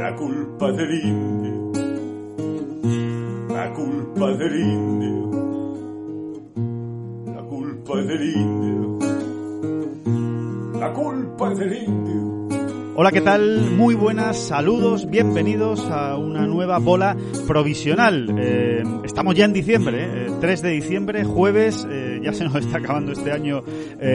la culpa del indio, la culpa del indio, la culpa del indio, la culpa del indio. Hola, ¿qué tal? Muy buenas, saludos, bienvenidos a una nueva bola provisional. Eh, estamos ya en diciembre, eh, 3 de diciembre, jueves, eh, ya se nos está acabando este año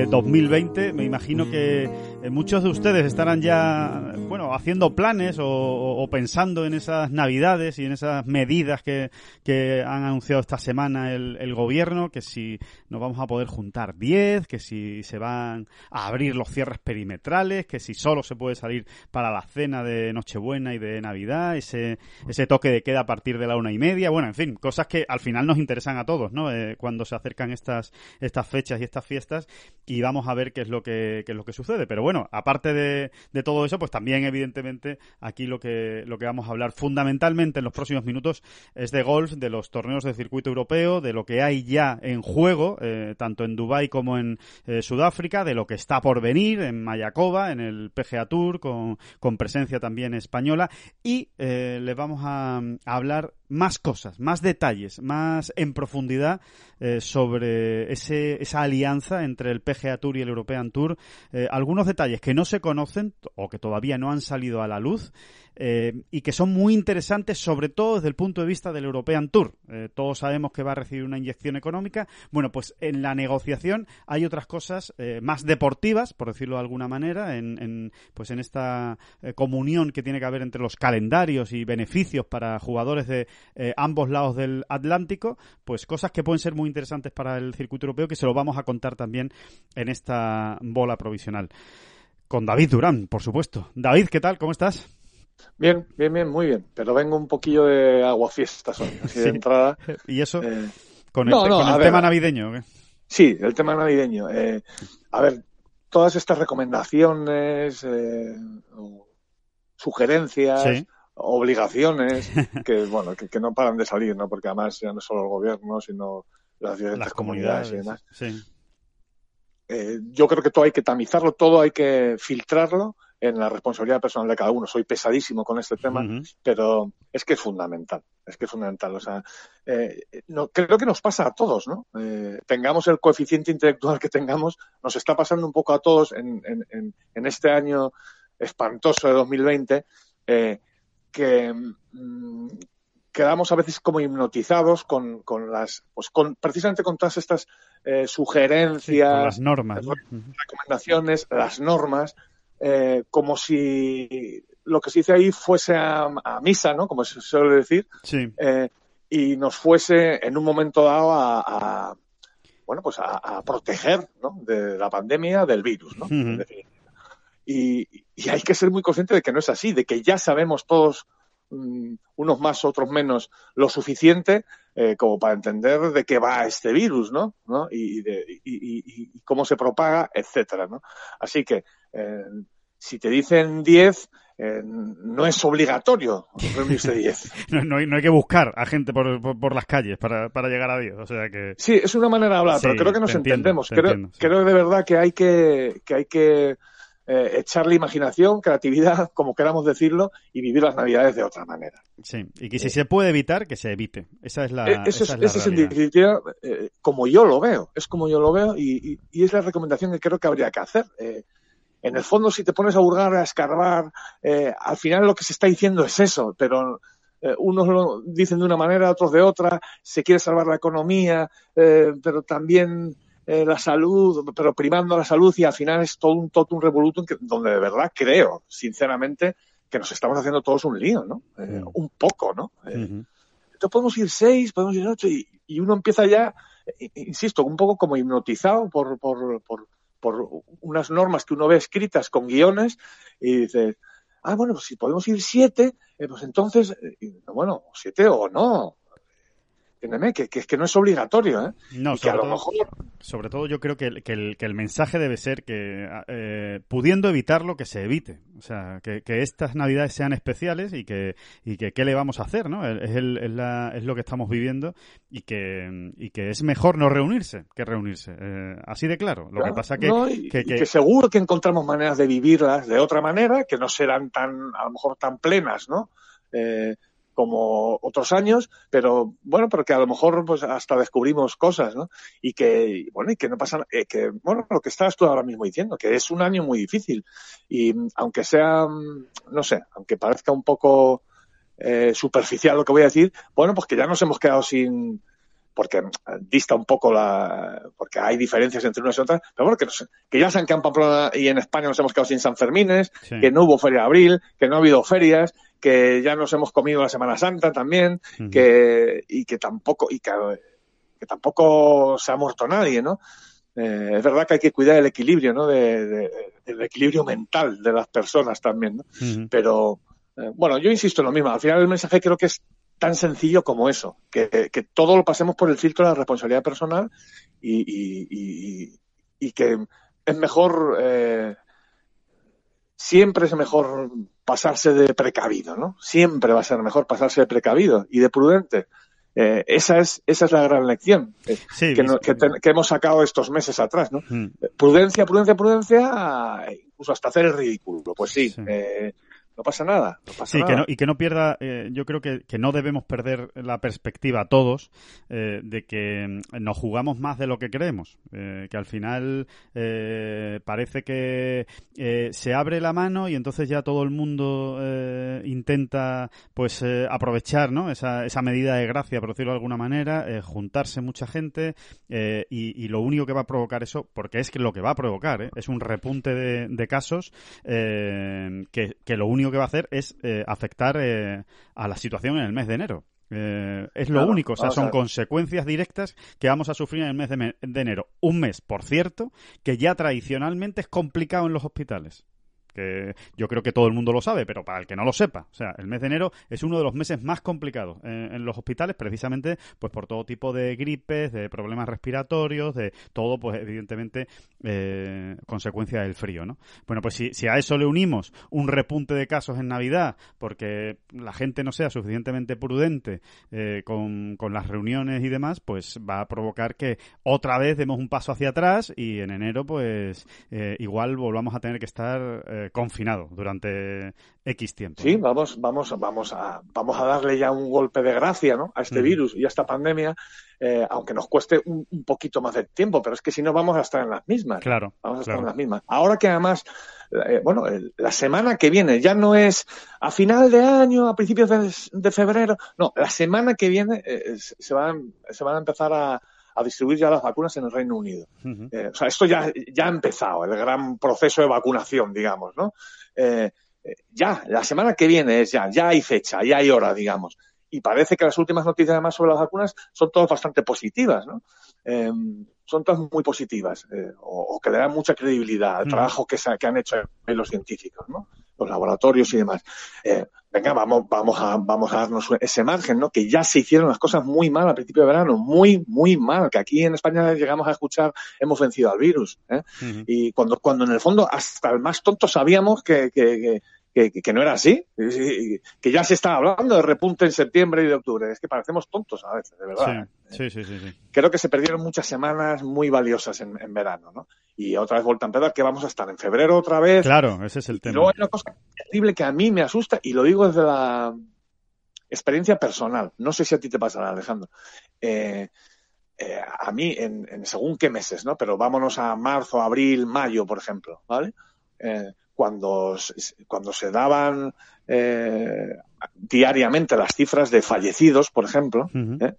2020. Me imagino que muchos de ustedes estarán ya, bueno, haciendo planes o, o, pensando en esas navidades y en esas medidas que, que han anunciado esta semana el, el, gobierno, que si nos vamos a poder juntar 10, que si se van a abrir los cierres perimetrales, que si solo se puede salir para la cena de Nochebuena y de Navidad, ese, ese toque de queda a partir de la una y media, bueno, en fin, cosas que al final nos interesan a todos, ¿no? Eh, cuando se acercan estas, estas fechas y estas fiestas y vamos a ver qué es lo que, qué es lo que sucede. Pero bueno, aparte de, de todo eso, pues también evidentemente aquí lo que, lo que vamos a hablar fundamentalmente en los próximos minutos es de golf, de los torneos de circuito europeo, de lo que hay ya en juego, eh, tanto en Dubái como en eh, Sudáfrica, de lo que está por venir en Mayakoba, en el PGA Tour, con, con presencia también española, y eh, les vamos a hablar más cosas, más detalles, más en profundidad eh, sobre ese, esa alianza entre el PGA Tour y el European Tour. Eh, algunos detalles que no se conocen o que todavía no han salido a la luz eh, y que son muy interesantes, sobre todo desde el punto de vista del European Tour. Eh, todos sabemos que va a recibir una inyección económica. Bueno, pues en la negociación hay otras cosas eh, más deportivas, por decirlo de alguna manera, en, en pues en esta comunión que tiene que haber entre los calendarios y beneficios para jugadores de ambos lados del Atlántico, pues cosas que pueden ser muy interesantes para el circuito europeo que se lo vamos a contar también en esta bola provisional. Con David Durán, por supuesto. David, ¿qué tal? ¿Cómo estás? Bien, bien, bien, muy bien. Pero vengo un poquillo de aguafiestas hoy, así de entrada. ¿Y eso? Eh, ¿Con el, no, no, con el ver, tema navideño? qué? Sí, el tema navideño. Eh, a ver, todas estas recomendaciones, eh, sugerencias, Sí. obligaciones, que bueno, que, que no paran de salir, ¿no? Porque además ya no solo el gobierno, sino las diferentes Las comunidades, comunidades. y demás. Sí. Eh, yo creo que todo hay que tamizarlo, todo hay que filtrarlo en la responsabilidad personal de cada uno. Soy pesadísimo con este tema, pero es que es fundamental, es que es fundamental. O sea, eh, no, creo que nos pasa a todos, ¿no? Eh, tengamos el coeficiente intelectual que tengamos, nos está pasando un poco a todos en, en, en, en este año espantoso de 2020, eh, que mm, quedamos a veces como hipnotizados con, con las, pues con, precisamente con todas estas eh, Sí, sugerencias, con las normas. ¿no? Ujú. recomendaciones, las normas, eh, como si lo que se dice ahí fuese a, a misa, ¿no? Como se suele decir, Sí. eh, y nos fuese en un momento dado a, a bueno, pues a, a proteger, ¿no? De la pandemia, del virus, ¿no? Y, y hay que ser muy consciente de que no es así, de que ya sabemos todos, unos más, otros menos, lo suficiente eh, como para entender de qué va este virus, ¿no? ¿No? Y, de- y- y- y cómo se propaga, etcétera, ¿no? Así que, eh, si te dicen 10, eh, no es obligatorio reunirse 10. No, no hay, no hay que buscar a gente por, por, por las calles para, para llegar a Dios. O sea que. Sí, es una manera de hablar, Sí, pero creo que nos entiendo, entendemos. te creo, entiendo, sí. creo de verdad que hay que, que hay que eh, echarle imaginación, creatividad, como queramos decirlo, y vivir las navidades de otra manera. Sí. Y que si se puede evitar, que se evite. Esa es la. Eh, Eso esa es, en definitiva eh, como yo lo veo, es como yo lo veo y, y- y es la recomendación que creo que habría que hacer. Eh, en el fondo, si te pones a hurgar, a escarbar, al final lo que se está diciendo es eso, pero unos lo dicen de una manera, otros de otra, se quiere salvar la economía, eh, pero también eh, la salud, pero primando la salud y al final es todo un totum revolutum que, donde de verdad creo, sinceramente, que nos estamos haciendo todos un lío, ¿no? Eh. Un poco, ¿no? Eh. Entonces podemos ir seis, podemos ir ocho y, y uno empieza ya, eh, insisto, un poco como hipnotizado por, por, por, por unas normas que uno ve escritas con guiones y dices, ah, bueno, pues si podemos ir siete, pues entonces, bueno, siete o no. Entiéndeme, que, que, que no es obligatorio, ¿eh? No, y que a lo todo- mejor Sobre todo yo creo que el, que el, que el mensaje debe ser que, eh, pudiendo evitarlo, que se evite. O sea, que, que estas navidades sean especiales y que, y que qué le vamos a hacer, ¿no? Es, el- es, la- es lo que estamos viviendo y que, y que es mejor no reunirse que reunirse. Eh, así de claro. Lo que Claro, pasa que, ¿no? y, que- y que- que seguro que encontramos maneras de vivirlas de otra manera, que no serán tan, a lo mejor tan plenas, ¿no? Eh, como otros años, pero bueno, pero que a lo mejor pues hasta descubrimos cosas, ¿no? Y que, bueno, y que no pasa, eh, que, bueno, lo que estás tú ahora mismo diciendo, que es un año muy difícil. Y aunque sea, no sé, aunque parezca un poco eh, superficial lo que voy a decir, bueno, pues que ya nos hemos quedado sin, porque mm, dista un poco la, porque hay diferencias entre unas y otras, pero bueno, que, nos- que ya San Pamplona y en España nos hemos quedado sin San Fermines, sí. que no hubo feria de abril, que no ha habido ferias, que ya nos hemos comido la Semana Santa también, que, y que tampoco, y que, que tampoco se ha muerto nadie, ¿no? Eh, es verdad que hay que cuidar el equilibrio, ¿no? De, de- el equilibrio mental de las personas también, ¿no? Pero, eh, bueno, yo insisto en lo mismo. Al final el mensaje creo que es tan sencillo como eso, que, que todo lo pasemos por el filtro de la responsabilidad personal y, y- y- y que es mejor, eh, siempre es mejor pasarse de precavido, ¿no? Siempre va a ser mejor pasarse de precavido y de prudente. Eh, esa es esa es la gran lección eh, Sí, que, no- que ten- que hemos sacado estos meses atrás, ¿no? Ujú. Prudencia, prudencia, prudencia, incluso hasta hacer el ridículo. Pues sí, Sí. eh, no pasa nada. No pasa Sí, nada. que no, y que no pierda, eh, yo creo que, que no debemos perder la perspectiva todos eh, de que mm, nos jugamos más de lo que creemos, eh, que al final parece que se abre la mano y entonces ya todo el mundo eh, intenta pues eh, aprovechar ¿no? esa, esa medida de gracia, por decirlo de alguna manera, juntarse mucha gente y, y lo único que va a provocar eso, porque es que lo que va a provocar, es un repunte de, de casos eh, que, que lo único que va a hacer es eh, afectar eh, a la situación en el mes de enero. Eh, es lo Claro, único, o sea, son consecuencias directas que vamos a sufrir en el mes de, me- de enero. Un mes, por cierto, que ya tradicionalmente es complicado en los hospitales. Que yo creo que todo el mundo lo sabe, pero para el que no lo sepa, o sea, el mes de enero es uno de los meses más complicados en, los hospitales, precisamente pues por todo tipo de gripes, de problemas respiratorios, de todo, pues evidentemente eh, consecuencia del frío, ¿no? Bueno, pues si, si a eso le unimos un repunte de casos en Navidad, porque la gente no sea suficientemente prudente eh, con, con las reuniones y demás, pues va a provocar que otra vez demos un paso hacia atrás y en enero, pues eh, igual volvamos a tener que estar eh, confinados durante X tiempo. Sí, vamos, vamos, vamos a, vamos a darle ya un golpe de gracia, ¿no? A este virus y a esta pandemia, eh, aunque nos cueste un, un poquito más de tiempo, pero es que si no vamos a estar en las mismas. Claro, Vamos a estar claro. en las mismas. Ahora que además, eh, bueno, el- la semana que viene ya no es a final de año, a principios de, de febrero, no, la semana que viene eh, se van, se van a empezar a, a distribuir ya las vacunas en el Reino Unido. Eh, o sea, esto ya, ya ha empezado, el gran proceso de vacunación, digamos, ¿no? Eh, ya, la semana que viene es ya, ya hay fecha, ya hay hora, digamos. Y parece que las últimas noticias además sobre las vacunas son todas bastante positivas, ¿no? Eh, son todas muy positivas, eh, o, o que le dan mucha credibilidad al Mm. trabajo que, se- que han hecho los científicos, ¿no? Los laboratorios y demás. Eh, venga, vamos, vamos a, vamos a darnos ese margen, ¿no? Que ya se hicieron las cosas muy mal al principio de verano, muy, muy mal, que aquí en España llegamos a escuchar hemos vencido al virus, ¿eh? Y cuando, cuando en el fondo hasta el más tonto sabíamos que, que, que, que, que no era así, que ya se estaba hablando de repunte en septiembre y de octubre. Es que parecemos tontos a veces, de verdad. Sí, sí, sí. Creo que se perdieron muchas semanas muy valiosas en, en verano, ¿no? Y otra vez vuelta a empezar, que vamos a estar en febrero otra vez. Claro, ese es el Y tema. luego hay una cosa terrible que a mí me asusta, y lo digo desde la experiencia personal. No sé si a ti te pasará, Alejandro. Eh, eh, a mí, en, en según qué meses, ¿no? Pero vámonos a marzo, abril, mayo, por ejemplo, ¿vale? eh, cuando, cuando se daban eh, diariamente las cifras de fallecidos, por ejemplo, eh,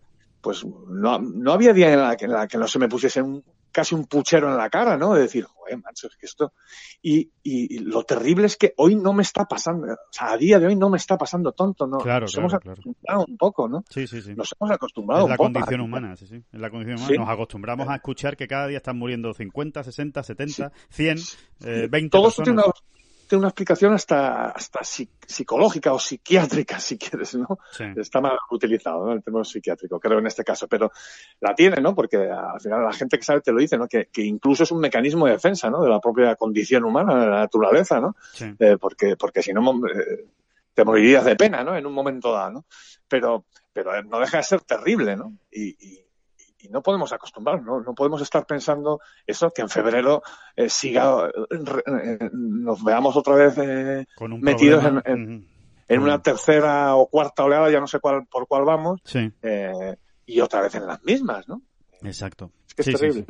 pues no, no, había día en la, que, en la, que, no se me pusiese un, casi un puchero en la cara, ¿no? De decir, joder, macho, es que esto... Y, y, lo terrible es que hoy no me está pasando, o sea, a día de hoy no me está pasando tonto, ¿no? Claro, Nos claro, hemos acostumbrado claro. un poco, ¿no? Sí, sí, sí. Nos hemos acostumbrado es la un poco. condición humana, sí, sí. Es la condición humana. Sí. Nos acostumbramos a escuchar que cada día están muriendo 50, 60, 70, 100, eh, 20 Todo esto tiene personas. una, tiene una explicación hasta, hasta psi- psicológica o psiquiátrica, si quieres, ¿no? Sí. Está mal utilizado, ¿no? El término psiquiátrico, creo, en este caso, pero la tiene, ¿no? Porque al final la gente que sabe te lo dice, ¿no? Que, que incluso es un mecanismo de defensa, ¿no? De la propia condición humana, de la naturaleza, ¿no? Sí. Eh, porque, porque si no, eh, te morirías de pena, ¿no? En un momento dado, ¿no? Pero, pero no deja de ser terrible, ¿no? Y, y, y no podemos acostumbrarnos, ¿no? No podemos estar pensando eso, que en febrero eh, siga, eh, re- nos veamos otra vez eh, metidos problema. en- en- una tercera o cuarta oleada, ya no sé cuál, por cuál vamos, Sí, eh, y otra vez en las mismas, ¿no? exacto. Es que Sí, terrible.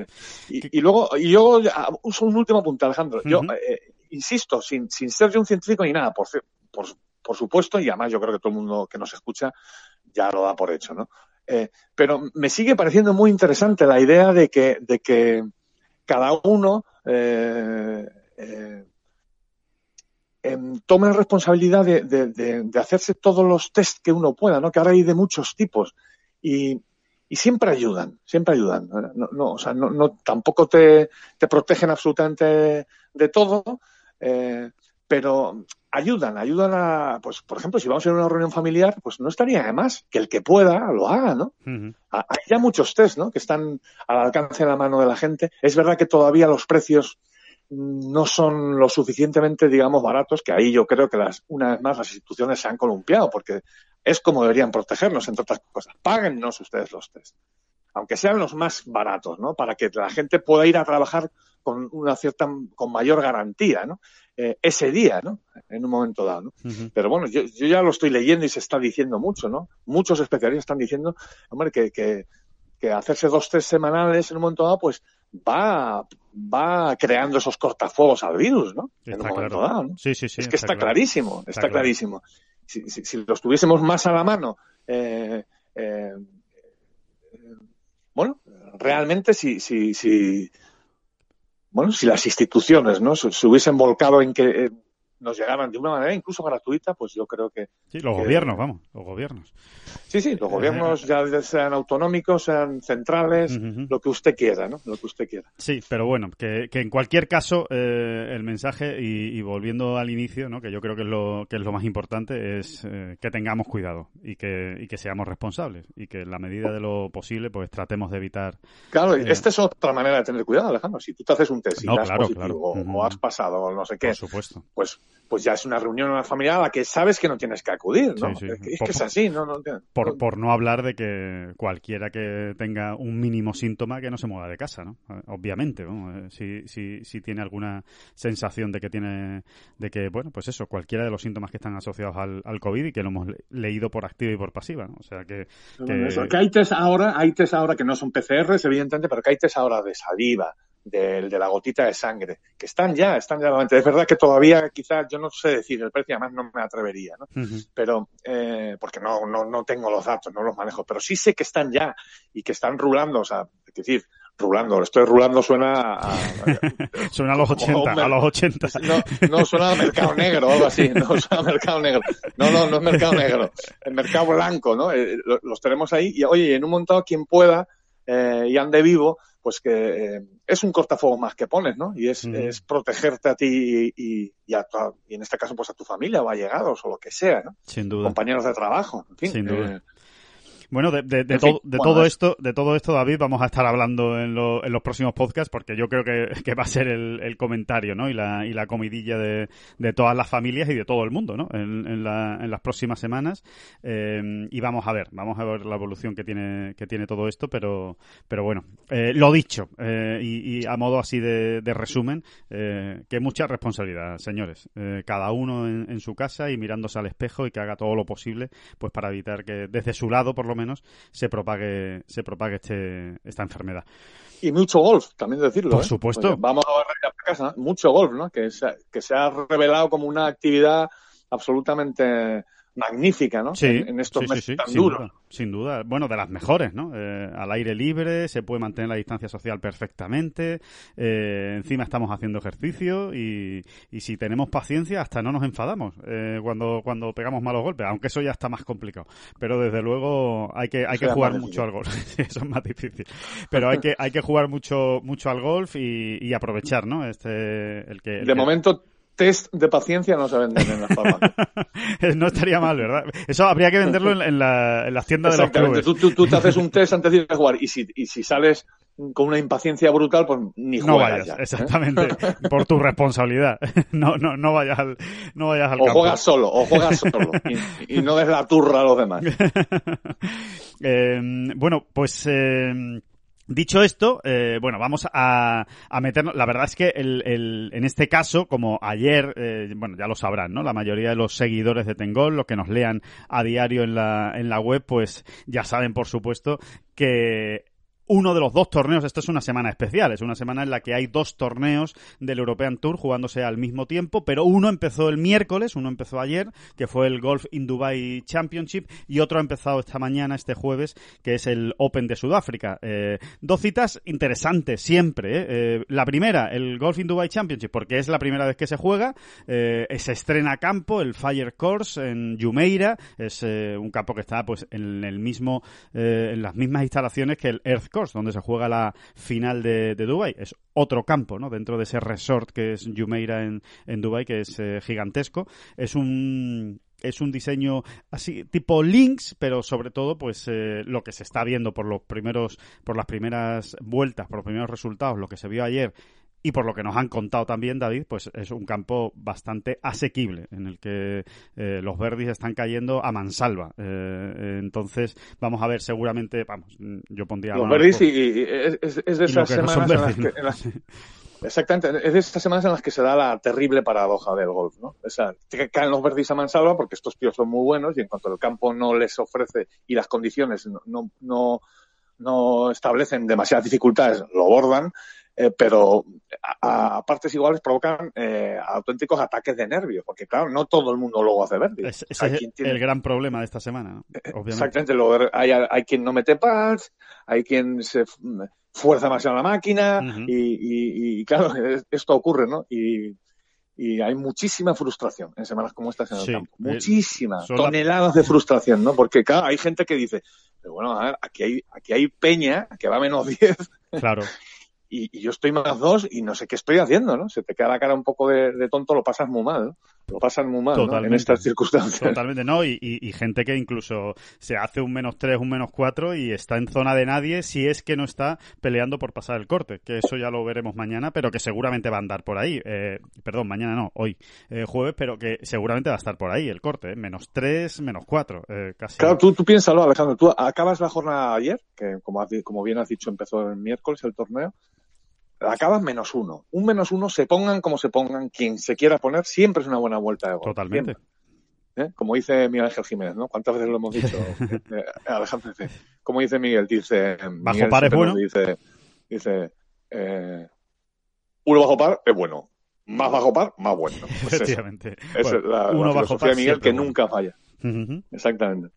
sí. Y, y luego, y yo uso un último punto, Alejandro. Yo insisto, sin, sin ser yo un científico ni nada, por, por, por supuesto, y además yo creo que todo el mundo que nos escucha ya lo da por hecho, ¿no? Eh, pero me sigue pareciendo muy interesante la idea de que, de que cada uno eh, eh, em, tome la responsabilidad de, de- hacerse todos los test que uno pueda, ¿no? Que ahora hay de muchos tipos. Y, y siempre ayudan, siempre ayudan. No, no, o sea, no, no, tampoco te, te protegen absolutamente de todo, eh, pero ayudan, ayudan a, pues, por ejemplo, si vamos a ir a una reunión familiar, pues no estaría de más que el que pueda lo haga, ¿no? Ha- Hay ya muchos test, ¿no? Que están al alcance de la mano de la gente. Es verdad que todavía los precios mm, no son lo suficientemente, digamos, baratos, que ahí yo creo que las, una vez más las instituciones se han columpiado, porque es como deberían protegernos, entre otras cosas. Páguennos ustedes los test. Aunque sean los más baratos, ¿no? Para que la gente pueda ir a trabajar con una cierta, con mayor garantía, ¿no? Eh, ese día, ¿no? En un momento dado. Pero bueno, yo, yo ya lo estoy leyendo y se está diciendo mucho, ¿no? Muchos especialistas están diciendo, hombre, que, que, que hacerse dos test semanales en un momento dado, pues va, va creando esos cortafuegos al virus, ¿no? en un momento claro. dado, ¿no? Sí, sí, sí. es que está, clarísimo, está, Está claro. clarísimo. Si, si, si los tuviésemos más a la mano, eh, eh, bueno, realmente si, si, si, bueno, si las instituciones, ¿no? Se, se hubiesen volcado en que eh, nos llegaran de una manera incluso gratuita, pues yo creo que Sí, los que- gobiernos, vamos, los gobiernos. sí, sí, los gobiernos ya sean autonómicos, sean centrales, lo que usted quiera, ¿no? Lo que usted quiera. Sí, pero bueno, que, que en cualquier caso eh, el mensaje y, y volviendo al inicio, ¿no? que yo creo que es lo que es lo más importante es eh, que tengamos cuidado y que y que seamos responsables y que en la medida de lo posible pues tratemos de evitar Claro, Eh. esta es otra manera de tener cuidado, Alejandro. Si tú te haces un test y No, claro, positivo claro. o, has pasado no sé qué, por supuesto. pues, pues ya es una reunión una familiar a la que sabes que no tienes que acudir, ¿no? Sí, sí. Es, que, es Por- que es así, ¿no? no, no- Por, por no hablar de que cualquiera que tenga un mínimo síntoma que no se mueva de casa, ¿no? Eh, Obviamente, ¿no? Eh, Si, si, si tiene alguna sensación de que tiene, de que, bueno, pues eso, cualquiera de los síntomas que están asociados al, al COVID y que lo hemos le- leído por activa y por pasiva, ¿no? O sea que, que- eso, que hay test ahora, hay test ahora que no son PCRs, evidentemente, pero que hay test ahora de saliva, del de la gotita de sangre, que están ya, están ya. Es verdad que todavía quizás, yo no sé decir el precio, además no me atrevería, ¿no? Pero eh, porque no, no, no tengo los datos, no los manejo, pero sí sé que están ya y que están rulando, o sea, es decir, rulando, estoy rulando suena a, a- Suena a los Como 80, un mer- a los 80. no, no suena a mercado negro o algo así, no suena a mercado negro, no, no, no es mercado negro, es mercado blanco, ¿no? Eh, lo- los tenemos ahí y oye, en un montón quien pueda eh, y ande vivo, pues que eh, es un cortafuego más que pones, ¿no? Y es, Mm. es protegerte a ti y, y, y a tu- y en este caso pues a tu familia o allegados o lo que sea, ¿no? Sin duda. compañeros de trabajo. En fin, Sin duda. eh, Bueno, de, de, de todo, de bueno, todo es- esto, de todo esto, David, vamos a estar hablando en, lo- en los próximos podcasts, porque yo creo que, que va a ser el, el comentario, ¿no? Y la, y la comidilla de, de todas las familias y de todo el mundo, ¿no? En, en, la- en las próximas semanas. Eh, y vamos a ver, vamos a ver la evolución que tiene, que tiene todo esto, pero, pero bueno, eh, lo dicho, eh, y, y a modo así de, de resumen, eh, que mucha responsabilidad, señores. Eh, cada uno en, en su casa y mirándose al espejo y que haga todo lo posible, pues para evitar que desde su lado, por lo menos se propague, se propague este, esta enfermedad. Y mucho golf, también decirlo. Por ¿eh? supuesto. Vamos a a casa, mucho golf, ¿no? Que se, que se ha revelado como una actividad absolutamente magnífica, ¿no? Sí, en, en estos sí, meses sí, tan sin duros. duda, sin duda. Bueno, de las mejores, ¿no? Eh, al aire libre, se puede mantener la distancia social perfectamente, eh, encima estamos haciendo ejercicio y, y si tenemos paciencia hasta no nos enfadamos eh, cuando, cuando pegamos malos golpes, aunque eso ya está más complicado. Pero desde luego hay que, hay Eso que jugar mucho al golf, eso es más difícil. Pero hay que, hay que jugar mucho, mucho al golf y, y aprovechar, ¿no? Este, el que, el De que- momento, test de paciencia no se venden en las farmacias. no estaría mal, ¿verdad? Eso habría que venderlo en, en la- en las tiendas de los Exactamente. clubes. Tú, tú, tú te haces un test antes de ir a jugar y si, y si sales con una impaciencia brutal, pues ni No juegas vayas, ya, ¿eh? exactamente, por tu responsabilidad. No, no, no vayas al, no vayas al O campo. juegas solo, o juegas solo. Y, y no des la turra a los demás. Eh, bueno, pues eh, dicho esto, eh, bueno, vamos a, a meternos. La verdad es que el, el- en este caso, como ayer, eh, bueno, ya lo sabrán, ¿no? La mayoría de los seguidores de Tengol, los que nos lean a diario en la, en la web, pues ya saben, por supuesto, que uno de los dos torneos, esto es una semana especial, es una semana en la que hay dos torneos del European Tour jugándose al mismo tiempo, pero uno empezó el miércoles, uno empezó ayer, que fue el Golf in Dubai Championship, y otro ha empezado esta mañana, este jueves, que es el Open de Sudáfrica. Eh, dos citas interesantes siempre. ¿eh? Eh, la primera, el Golf in Dubai Championship, porque es la primera vez que se juega, eh, se estrena campo el Fire Course en Jumeirah, es un campo que está pues en el mismo, en las mismas instalaciones que el Earth Donde se juega la final de, de Dubai. Es otro campo, ¿no? Dentro de ese resort que es Jumeirah en, en Dubai, que es eh, gigantesco. Es un es un diseño así tipo links, pero sobre todo pues eh, lo que se está viendo por los primeros por las primeras vueltas, por los primeros resultados, lo que se vio ayer y por lo que nos han contado también, David, pues es un campo bastante asequible en el que eh, los verdis están cayendo a mansalva. Eh, entonces, vamos a ver, seguramente, vamos, yo pondría... Los verdis y, y es, de esas no semanas en las que... ¿no? en las- Exactamente, es de estas semanas en las que se da la terrible paradoja del golf, ¿no? O sea, que caen los verdis a mansalva porque estos tíos son muy buenos y en cuanto el campo no les ofrece y las condiciones no, no, no, no establecen demasiadas dificultades, lo bordan, eh, pero a, a partes iguales provocan eh, auténticos ataques de nervios, porque claro, no todo el mundo luego hace verdis. Es- ese es tiene- el gran problema de esta semana, ¿no? obviamente. Exactamente, lo- hay, hay quien no mete pads, hay quien se f- fuerza demasiado la máquina y, y- y, claro, es- esto ocurre, ¿no? Y, y hay muchísima frustración en semanas como estas en el Sí, campo. eh, Muchísima, son la- toneladas de frustración, ¿no? Porque claro, hay gente que dice, pero bueno, a ver, aquí hay, aquí hay peña que va a menos 10 Claro. Y, y yo estoy más dos y no sé qué estoy haciendo, ¿no? Se te queda la cara un poco de, de tonto, lo pasas muy mal, ¿no? Lo pasas muy mal, ¿no? En estas circunstancias. Totalmente, ¿no? Y, y- y gente que incluso se hace un menos 3, un menos 4 y está en zona de nadie si es que no está peleando por pasar el corte, que eso ya lo veremos mañana, pero que seguramente va a andar por ahí. Eh, perdón, mañana no, hoy, eh, jueves, pero que seguramente va a estar por ahí el corte, ¿eh? menos 3, menos 4, eh, casi. Claro, tú, tú piénsalo, Alejandro. Tú acabas la jornada ayer, que como, como bien has dicho, empezó el miércoles el torneo. Acabas menos uno. Un menos uno, se pongan como se pongan, quien se quiera poner, siempre es una buena vuelta de gol. Totalmente. ¿Eh? Como dice Miguel Ángel Jiménez, ¿no? ¿Cuántas veces lo hemos dicho? Eh, Alejandro dice, como dice Miguel, dice... Bajo Miguel par es bueno. Dice, dice eh, uno bajo par es bueno. Más bajo par, más bueno. Pues. Efectivamente. Esa Bueno, es la, uno la bajo filosofía par de Miguel que bueno. nunca falla. Exactamente.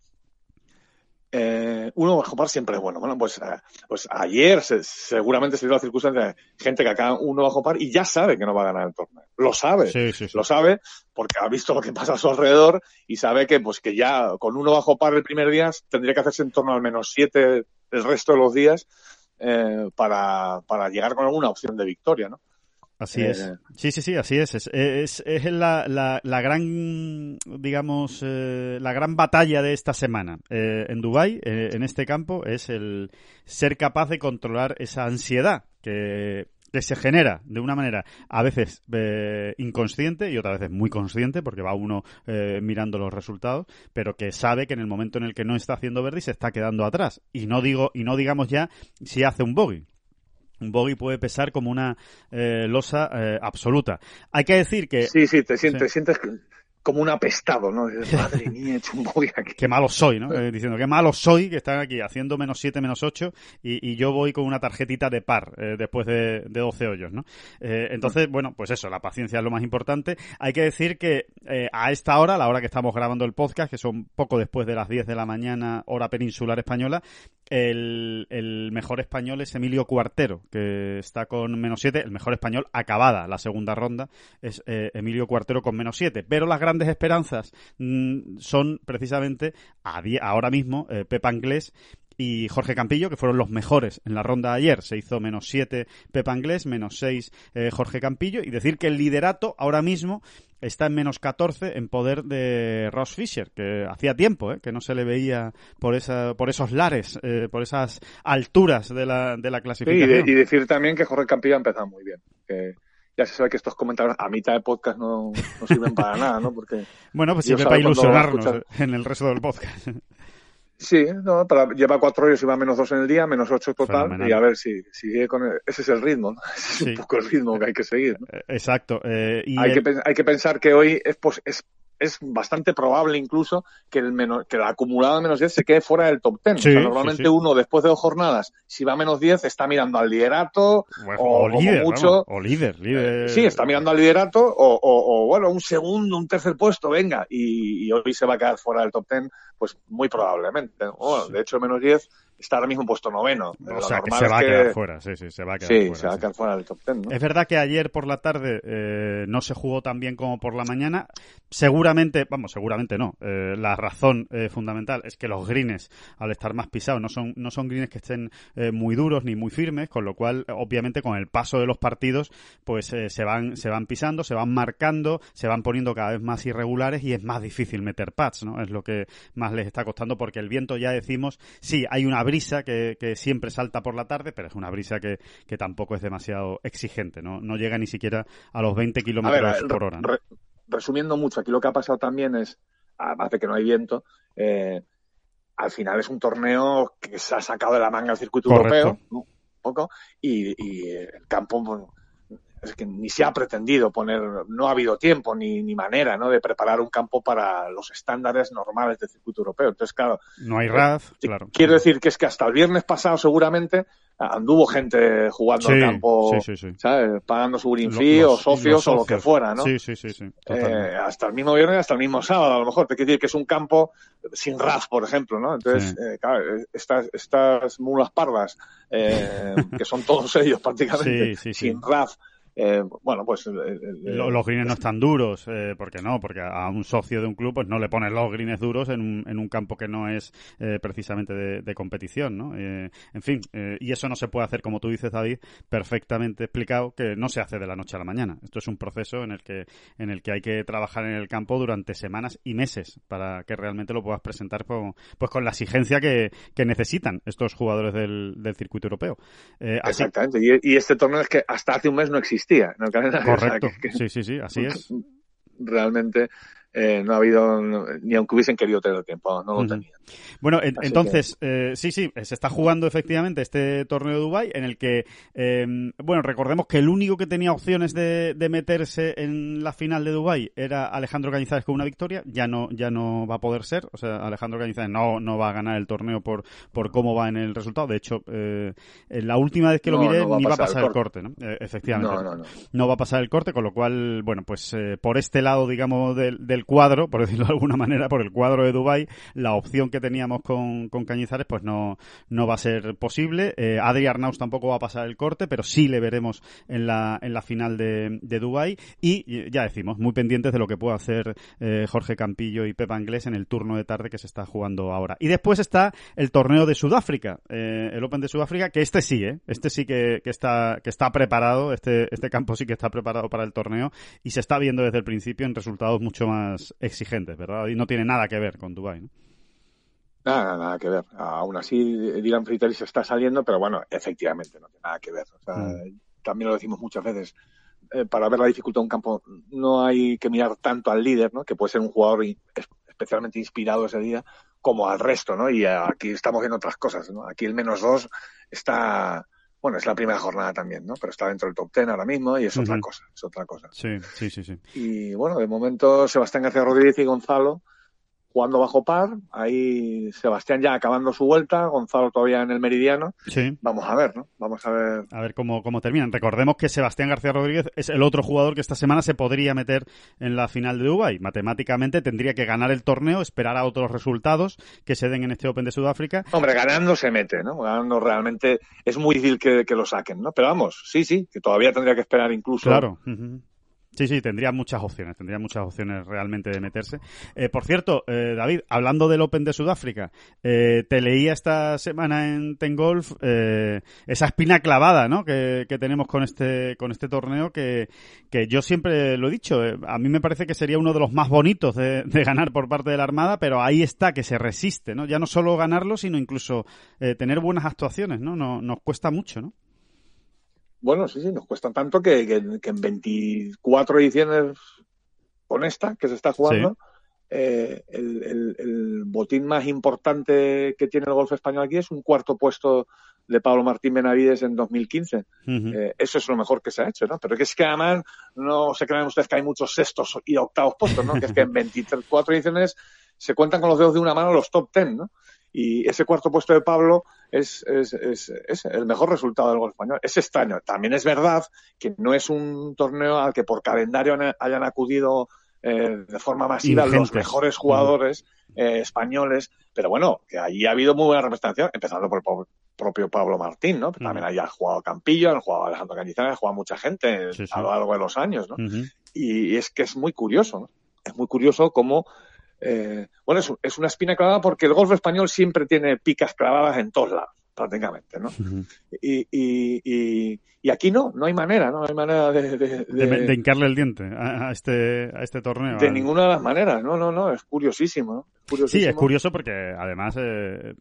Eh, uno bajo par siempre es bueno. Bueno, pues, eh, pues ayer se- seguramente se dio la circunstancia de gente que acaba uno bajo par y ya sabe que no va a ganar el torneo. Lo sabe. Sí, sí, sí. Lo sabe porque ha visto lo que pasa a su alrededor y sabe que pues que ya con uno bajo par el primer día tendría que hacerse en torno al menos siete el resto de los días eh, para, para llegar con alguna opción de victoria, ¿no? Así Eh, es. Sí, sí, sí, así es. Es, es, es la, la, la gran, digamos, eh, la gran batalla de esta semana eh, en Dubái, eh, en este campo, es el ser capaz de controlar esa ansiedad que, que se genera de una manera a veces eh, inconsciente y otras veces muy consciente, porque va uno eh, mirando los resultados, pero que sabe que en el momento en el que no está haciendo verde se está quedando atrás. Y no digo, y no digamos ya si hace un bogey. Un bogey puede pesar como una eh, losa eh, absoluta. Hay que decir que Sí, sí, te sientes, Sí. sientes que como un apestado, ¿no? Madre mía, he hecho un bogey aquí. Qué malo soy, ¿no? Eh, diciendo, qué malo soy que están aquí haciendo menos 7, menos 8 y, y yo voy con una tarjetita de par eh, después de, de 12 hoyos, ¿no? Eh, entonces, bueno, pues eso, la paciencia es lo más importante. Hay que decir que a esta hora, la hora que estamos grabando el podcast, que son poco después de las 10 de la mañana, hora peninsular española, el, mejor español es Emilio Cuartero, que está con menos 7. El mejor español acabada la segunda ronda es eh, Emilio Cuartero con menos 7. Pero las grandes esperanzas mm, son precisamente ahora mismo eh, Pepa Anglés y Jorge Campillo, que fueron los mejores en la ronda de ayer. Se hizo menos 7 Pepa Anglés, menos 6 eh, Jorge Campillo. Y decir que el liderato ahora mismo está en menos 14 en poder de Ross Fisher, que hacía tiempo eh, que no se le veía por, esa, por esos lares, eh, por esas alturas de la, de la Sí, y, clasificación. de- y decir también que Jorge Campillo ha empezado muy bien. Que ya se sabe que estos comentarios a mitad de podcast no, no sirven para nada, ¿no? Porque Bueno, pues sirve para ilusionarnos escuchar. en el resto del podcast. sí, no, para, lleva cuatro hoyos y va menos dos en el día, menos ocho total, Fenomenal. y a ver si sigue con el- ese es el ritmo, ¿no? Ese es Sí. un poco el ritmo que hay que seguir, ¿no? Eh, Exacto. eh, y hay, el- que, hay que pensar que hoy es, pos- es, es bastante probable incluso que el, menos, que el acumulado de menos 10 se quede fuera del top 10. Sí, o sea, normalmente sí. uno después de dos jornadas, si va a menos 10, está mirando al liderato, Bueno, o, o, líder, mucho, o líder, líder. Sí, está mirando al liderato o, bueno, un segundo, un tercer puesto, venga, y, y hoy se va a quedar fuera del top ten, pues muy probablemente. Bueno, de hecho, menos 10 está ahora mismo en puesto noveno. O Lo sea, que se es va a que- quedar fuera, sí, sí, se va a quedar Sí, fuera. se va a sí. quedar fuera del top ten, ¿no? Es verdad que ayer por la tarde eh, no se jugó tan bien como por la mañana. Seguramente, vamos, seguramente no. Eh, la razón eh, fundamental es que los greens, al estar más pisados, no son, no son greens que estén eh, muy duros ni muy firmes, con lo cual, obviamente, con el paso de los partidos, pues se van, se van pisando, se van marcando, se van poniendo cada vez más irregulares y es más difícil meter pads, ¿no? Es lo que más les está costando porque el viento, ya decimos, sí, hay una brisa que, que siempre salta por la tarde, pero es una brisa que, que tampoco es demasiado exigente, ¿no? No llega ni siquiera a los 20 A ver, kilómetros por hora. ¿no? re- resumiendo mucho, aquí lo que ha pasado también es, además de que no hay viento, eh, al final es un torneo que se ha sacado de la manga el circuito Correcto. europeo, ¿no? un poco, y, y el campo es que ni se ha pretendido poner, no ha habido tiempo ni, ni manera ¿no? de preparar un campo para los estándares normales del circuito europeo. Entonces, claro, No hay RAF, Sí, claro. Quiero decir que es que hasta el viernes pasado seguramente anduvo gente jugando Sí, al campo, sí, sí, sí. ¿sabes? Pagando su green fee los- o socios o lo que fuera, ¿no? Sí, sí, sí. Eh, hasta el mismo viernes, hasta el mismo sábado, a lo mejor. Te quiero decir que es un campo sin RAF, por ejemplo, ¿no? Entonces, eh, claro, eh, estas, estas mulas pardas, eh, que son todos ellos prácticamente, sin RAF, eh, bueno, pues... eh, eh, Lo- los greens no están duros, eh, porque no, porque a un socio de un club pues no le pones los greens duros en un, en un campo que no es eh, precisamente de, de competición, ¿no? En fin, y eso no se puede hacer, como tú dices, David, perfectamente explicado, que no se hace de la noche a la mañana. Esto es un proceso en el que, en el que hay que trabajar en el campo durante semanas y meses para que realmente lo puedas presentar con, pues con la exigencia que, que necesitan estos jugadores del, del circuito europeo. Eh, así, Exactamente. Y, y este torneo es que hasta hace un mes no existía en el calendario. o sea, correcto. que- que- Sí, sí, sí, así es. realmente eh, no ha habido, ni aunque hubiesen querido tener tiempo, no lo tenían. Bueno, en- entonces, eh, sí, sí, se está jugando efectivamente este torneo de Dubai en el que, eh, bueno, recordemos que el único que tenía opciones de, de meterse en la final de Dubai era Alejandro Cañizares con una victoria, ya no, ya no va a poder ser, o sea, Alejandro Cañizares no, no va a ganar el torneo por, por cómo va en el resultado, de hecho, eh, en la última vez que lo No, miré no va ni va a pasar el corte, ¿no? Eh, efectivamente No, no, no. no va a pasar el corte, con lo cual, bueno, pues eh, por este lado, digamos, del, del cuadro, por decirlo de alguna manera, por el cuadro de Dubai, la opción que teníamos con, con Cañizares, pues no, no va a ser posible. Eh, Adri Arnaus tampoco va a pasar el corte, pero sí le veremos en la, en la final de, de Dubai. Y y ya decimos, muy pendientes de lo que pueda hacer eh, Jorge Campillo y Pepa Anglés en el turno de tarde que se está jugando ahora. Y después está el torneo de Sudáfrica, eh, el Open de Sudáfrica, que este sí, ¿eh? Este sí que, que está, que está preparado, este, este campo sí que está preparado para el torneo y se está viendo desde el principio en resultados mucho más exigentes, ¿verdad? Y no tiene nada que ver con Dubai, ¿no? Nada, nada que ver. Aún así, Dylan Friteri se está saliendo, pero bueno, efectivamente no tiene nada que ver. O sea, Mm. También lo decimos muchas veces. eh, para ver la dificultad de un campo, no hay que mirar tanto al líder, ¿no? que puede ser un jugador especialmente inspirado ese día, como al resto. ¿no? Y aquí estamos viendo otras cosas. ¿no? Aquí el menos dos está bueno, es la primera jornada también, ¿no? Pero está dentro del top ten ahora mismo y es otra cosa, es otra cosa. Sí, sí, sí, sí. Y bueno, de momento Sebastián García Rodríguez y Gonzalo jugando bajo par. Ahí Sebastián ya acabando su vuelta, Gonzalo todavía en el meridiano. Sí. Vamos a ver, ¿no? Vamos a ver. A ver cómo, cómo terminan. Recordemos que Sebastián García Rodríguez es el otro jugador que esta semana se podría meter en la final de Dubai. Matemáticamente tendría que ganar el torneo, esperar a otros resultados que se den en este Open de Sudáfrica. Hombre, ganando se mete, ¿no? Ganando realmente es muy difícil que, que lo saquen, ¿no? Pero vamos, sí, sí, que todavía tendría que esperar incluso. Claro. Sí, sí, tendría muchas opciones, tendría muchas opciones realmente de meterse. Eh, por cierto, eh, David, hablando del Open de Sudáfrica, eh, te leía esta semana en Ten Golf eh, esa espina clavada, ¿no? Que, que tenemos con este con este torneo que, que yo siempre lo he dicho. eh, a mí me parece que sería uno de los más bonitos de, de ganar por parte de la Armada, pero ahí está que se resiste, ¿no? Ya no solo ganarlo, sino incluso eh, tener buenas actuaciones, ¿no? No- Nos cuesta mucho, ¿no? Bueno, sí, sí, nos cuesta tanto que, que- que en 24 ediciones con esta que se está jugando, eh, el, el- el botín más importante que tiene el golf español aquí es un cuarto puesto de Pablo Martín Benavides en 2015. Ujú. Eh, eso es lo mejor que se ha hecho, ¿no? Pero que es que además no se crean ustedes que hay muchos sextos y octavos puestos, ¿no? Que es que en 24 ediciones se cuentan con los dedos de una mano los top 10, ¿no? Y ese cuarto puesto de Pablo es, es, es, es el mejor resultado del golf español. Es extraño. También es verdad que no es un torneo al que por calendario han- hayan acudido eh, de forma masiva los mejores jugadores eh, españoles, pero bueno, que allí ha habido muy buena representación, empezando por el po- propio Pablo Martín, ¿no? También Mm. ahí ha jugado Campillo, ha jugado Alejandro Cañizares, ha jugado mucha gente Sí, sí. a lo largo de los años, ¿no? Y es que es muy curioso, ¿no? Es muy curioso cómo, eh, bueno, es, es una espina clavada porque el golf español siempre tiene picas clavadas en todos lados, prácticamente, ¿no? Y, y, y, y aquí no, no hay manera, ¿no? No hay manera de, de, de, de- de hincarle el diente a, a este a este torneo. de ninguna de las maneras, no, no, no, es curiosísimo, ¿no? Es Sí, es curioso porque además eh,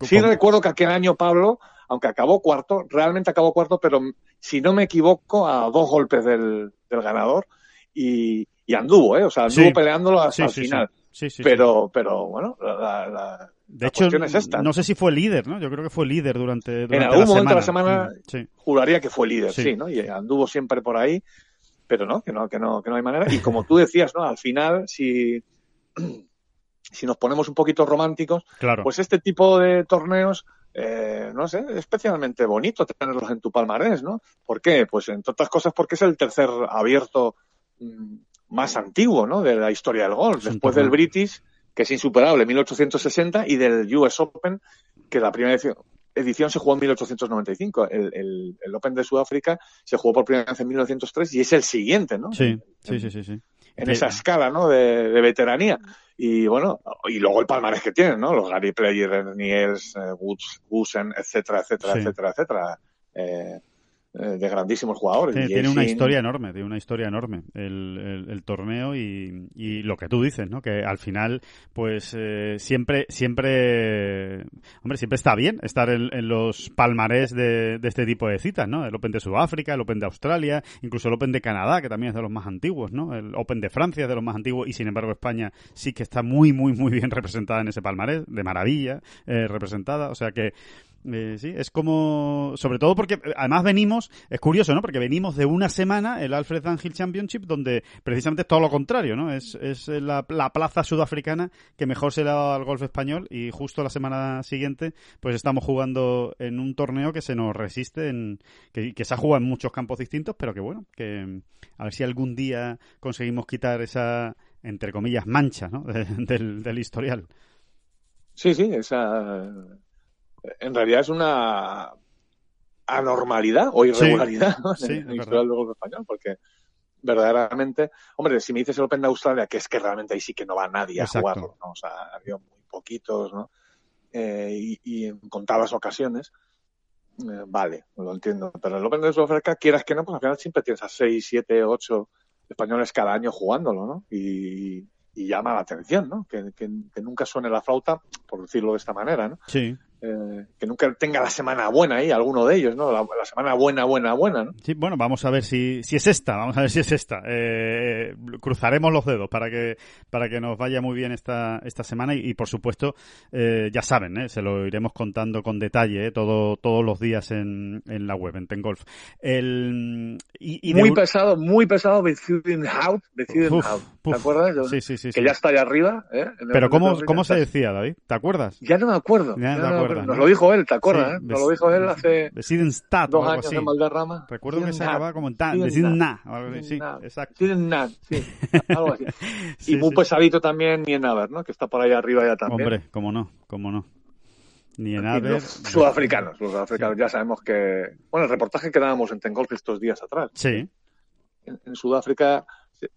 Sí recuerdo que aquel año Pablo, aunque acabó cuarto, realmente acabó cuarto, pero si no me equivoco, a dos golpes del, del ganador y, y anduvo, ¿eh? O sea, anduvo Sí. peleándolo hasta sí, el sí. final. Sí, sí, sí. pero, pero bueno, la, la- de la hecho cuestión es esta. no sé si fue líder, ¿no? Yo creo que fue líder durante, durante algún la momento de la semana. semana- Sí. juraría que fue líder, Sí. sí. ¿no? Y anduvo siempre por ahí, pero no, que no, que no, que no hay manera. Y como tú decías, ¿no? Al final, si, si nos ponemos un poquito románticos, Claro. pues este tipo de torneos, eh, no sé, es especialmente bonito tenerlos en tu palmarés, ¿no? ¿Por qué? Pues entre otras cosas porque es el tercer abierto mm, más antiguo, ¿no? De la historia del golf, después del. British, que es insuperable, 1860, y del US Open, que la primera edición, edición se jugó en 1895. El, el, el Open de Sudáfrica se jugó por primera vez en 1903 y es el siguiente, ¿no? sí, sí, sí, sí, sí. en esa escala, ¿no? De, de veteranía. Y bueno, y luego el palmarés que tienen, ¿no? Los Gary Player, Niels, eh, Woods, Gusen, etcétera, etcétera, Sí. etcétera, etcétera. Eh, eh, de grandísimos jugadores. Tiene, una sin- historia enorme, tiene una historia enorme el, el- el torneo y, y lo que tú dices, ¿no? Que al final, pues eh, siempre, siempre, hombre, siempre está bien estar en, en los palmarés de, de este tipo de citas, ¿no? El Open de Sudáfrica, el Open de Australia, incluso el Open de Canadá, que también es de los más antiguos, ¿no? El Open de Francia es de los más antiguos y sin embargo España sí que está muy, muy, muy bien representada en ese palmarés, de maravilla eh, representada, o sea que eh, sí, es como, sobre todo porque eh, además venimos, es curioso, ¿no? Porque venimos de una semana, el Alfred Angel Championship, donde precisamente es todo lo contrario, ¿no? Es, es la, la plaza sudafricana que mejor se le ha dado al golf español y justo la semana siguiente, pues estamos jugando en un torneo que se nos resiste, en, que, que se ha jugado en muchos campos distintos, pero que bueno, que a ver si algún día conseguimos quitar esa, entre comillas, mancha, ¿no? De- del, del historial. Sí, sí, esa. En realidad es una anormalidad o irregularidad ¿no? sí, en es el español, porque verdaderamente, hombre, si me dices el Open de Australia, que es que realmente ahí sí que no va nadie a Exacto. jugarlo, ¿no? O sea, ha habido muy poquitos, ¿no? Eh, y, y en contadas ocasiones, eh, vale, lo entiendo. Pero el Open de Sudáfrica, quieras que no, pues al final siempre tienes a 6, 7, 8 españoles cada año jugándolo, ¿no? Y, y llama la atención, ¿no? Que, que- que nunca suene la flauta, por decirlo de esta manera, ¿no? Sí. Eh, que nunca tenga la semana buena ahí, alguno de ellos, ¿no? La, semana buena, buena, buena, ¿no? Sí, bueno, vamos a ver si, si es esta, vamos a ver si es esta. Eh, cruzaremos los dedos para que, para que nos vaya muy bien esta, esta semana y, por supuesto, eh, ya saben, ¿eh? se lo iremos contando con detalle todo, todos los días en, en la web, en Tengolf. El, y, muy pesado, muy pesado Bethuden Hout, ¿te acuerdas? Sí, sí, sí. Que ya está ahí arriba, ¿eh? Pero ¿cómo, ¿cómo se decía, David? ¿Te acuerdas? Ya no me acuerdo. Ya, no me acuerdo. Nos lo dijo él, ¿te acuerdas? eh? Nos lo dijo él hace dos años así. en Valderrama. Recuerdo que se acababa como en tan, Deciden Sí, exacto. sí, algo así. y muy pesadito también ni en Aver, ¿no? Que está por ahí arriba ya también. Hombre, cómo no, cómo no. Ni en Aver. Los sudafricanos, los sudafricanos. Ya sabemos que. Bueno, el reportaje que dábamos en Tengolf estos días atrás. Sí. En, en Sudáfrica,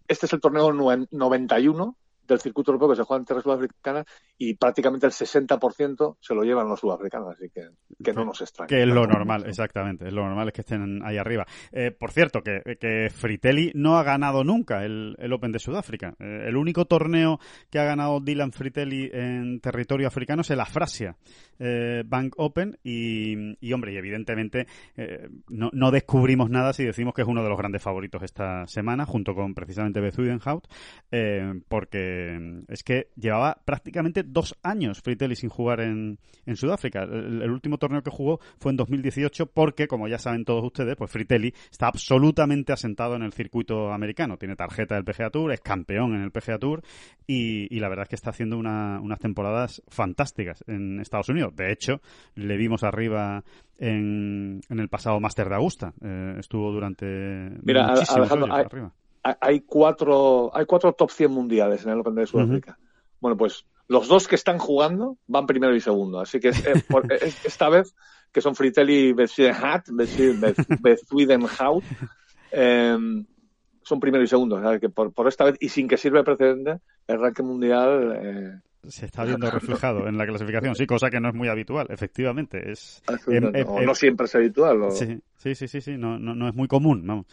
este es el torneo 91 del circuito europeo que se juega en tierra sudafricana y prácticamente el 60% se lo llevan los sudafricanos, así que, que no nos extraña. Que es lo normal, exactamente, es lo normal es que estén ahí arriba. Eh, por cierto, que, que, Fritelli no ha ganado nunca el, el Open de Sudáfrica. Eh, el único torneo que ha ganado Dylan Fritelli en territorio africano es el Afrasia eh, Bank Open y, y, hombre, y evidentemente no, no, descubrimos nada si decimos que es uno de los grandes favoritos esta semana, junto con precisamente Beth Uidenhout, porque es que llevaba prácticamente dos años Fritelli sin jugar en, en Sudáfrica. El, último torneo que jugó fue en 2018 porque, como ya saben todos ustedes, pues Fritelli está absolutamente asentado en el circuito americano. Tiene tarjeta del PGA Tour, es campeón en el PGA Tour y, la verdad es que está haciendo unas temporadas fantásticas en Estados Unidos. De hecho, le vimos arriba en, en el pasado Master de Augusta. Eh, estuvo durante Mira, Alejandro, hay, arriba hay cuatro, hay cuatro top 100 mundiales en el Open de Sudáfrica. Bueno, pues los dos que están jugando van primero y segundo. Así que eh, esta vez, que son Fritelli y Bethuidenhout, eh, son primero y segundo. que por, por, esta vez, y sin que sirva de precedente, el ranking mundial eh, se está viendo reflejado en la clasificación, sí, cosa que no es muy habitual, efectivamente. Es, em, no, siempre es habitual. Sí, sí, sí, sí, no, no, no, es muy común, vamos.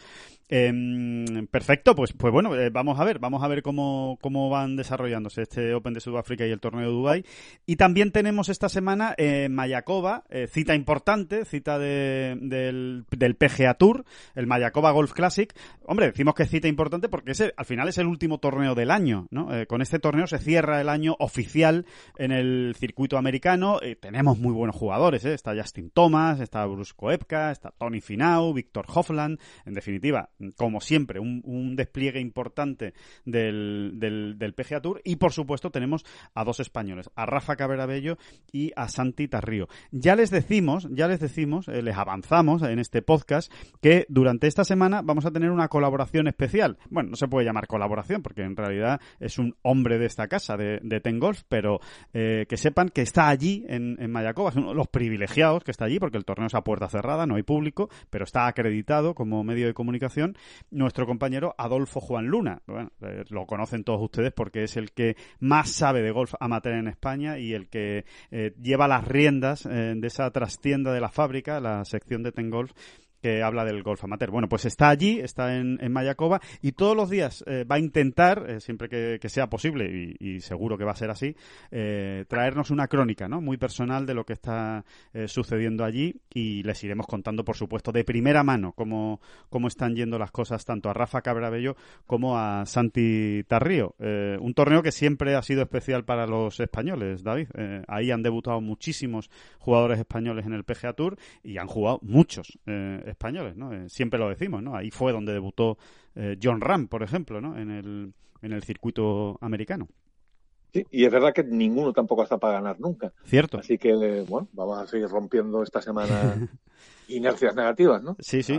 Em, perfecto, pues, pues bueno, eh, vamos a ver, vamos a ver cómo, cómo van desarrollándose este Open de Sudáfrica y el torneo de Dubai. Y también tenemos esta semana eh, Mayakoba, eh, cita importante, cita de, del, del, PGA Tour, el Mayakoba Golf Classic. Hombre, decimos que es cita importante porque ese, al final es el último torneo del año, ¿no? con este torneo se cierra el año oficial en el circuito americano. tenemos muy buenos jugadores, está Justin Thomas, está Bruce Koepka, está Tony Finau, Víctor Hoffland, en definitiva, como siempre, un, despliegue importante del, del, PGA Tour. Y por supuesto, tenemos a dos españoles, a Rafa Caberabello y a Santi Tarrío. Ya les decimos, ya les decimos, eh, les avanzamos en este podcast que durante esta semana vamos a tener una colaboración especial. Bueno, no se puede llamar colaboración porque en realidad es un hombre de esta casa, de, de Tengolf, pero eh, que sepan que está allí en, en Mayacoba, es uno de los privilegiados que está allí porque el torneo es a puerta cerrada, no hay público, pero está acreditado como medio de comunicación nuestro compañero Adolfo Juan Luna. Bueno, eh, lo conocen todos ustedes porque es el que más sabe de golf amateur en España y el que eh, lleva las riendas eh, de esa trastienda de la fábrica, la sección de Ten Golf, que habla del golf amateur. Bueno, pues está allí, está en, en Mayacoba y todos los días eh, va a intentar, eh, siempre que, sea posible, y, seguro que va a ser así, eh, traernos una crónica ¿no? muy personal de lo que está sucediendo allí y les iremos contando, por supuesto, de primera mano cómo, cómo están yendo las cosas tanto a Rafa Cabrabello como a Santi Tarrío. un torneo que siempre ha sido especial para los españoles, David. ahí han debutado muchísimos jugadores españoles en el PGA Tour y han jugado muchos españoles, ¿no? Eh, siempre lo decimos, ¿no? Ahí fue donde debutó eh, John Ram, por ejemplo, ¿no? En el, en el circuito americano. Sí, y es verdad que ninguno tampoco está para ganar nunca. Cierto. Así que, bueno, vamos a seguir rompiendo esta semana inercias negativas, ¿no? Sí, sí,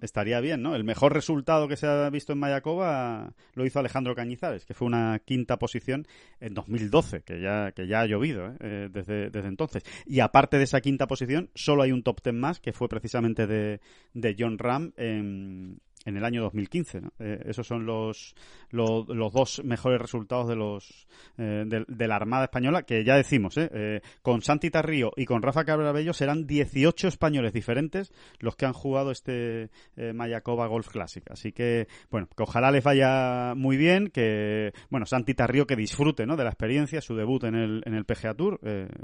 estaría bien, ¿no? El mejor resultado que se ha visto en Mayacoba lo hizo Alejandro Cañizares, que fue una quinta posición en 2012, que ya, que ya ha llovido ¿eh? eh desde, desde entonces. Y aparte de esa quinta posición, solo hay un top ten más, que fue precisamente de, de John Ram en, en el año 2015. Eh, esos son los, los, dos mejores resultados de los eh, de, la Armada Española, que ya decimos, eh, con Santi Tarrío y con Rafa Cabrabello serán 18 españoles diferentes los que han jugado este Mayacoba Golf Classic. Así que, bueno, que ojalá les vaya muy bien, que, bueno, Santi Tarrío que disfrute ¿no? de la experiencia, su debut en el, en el PGA Tour,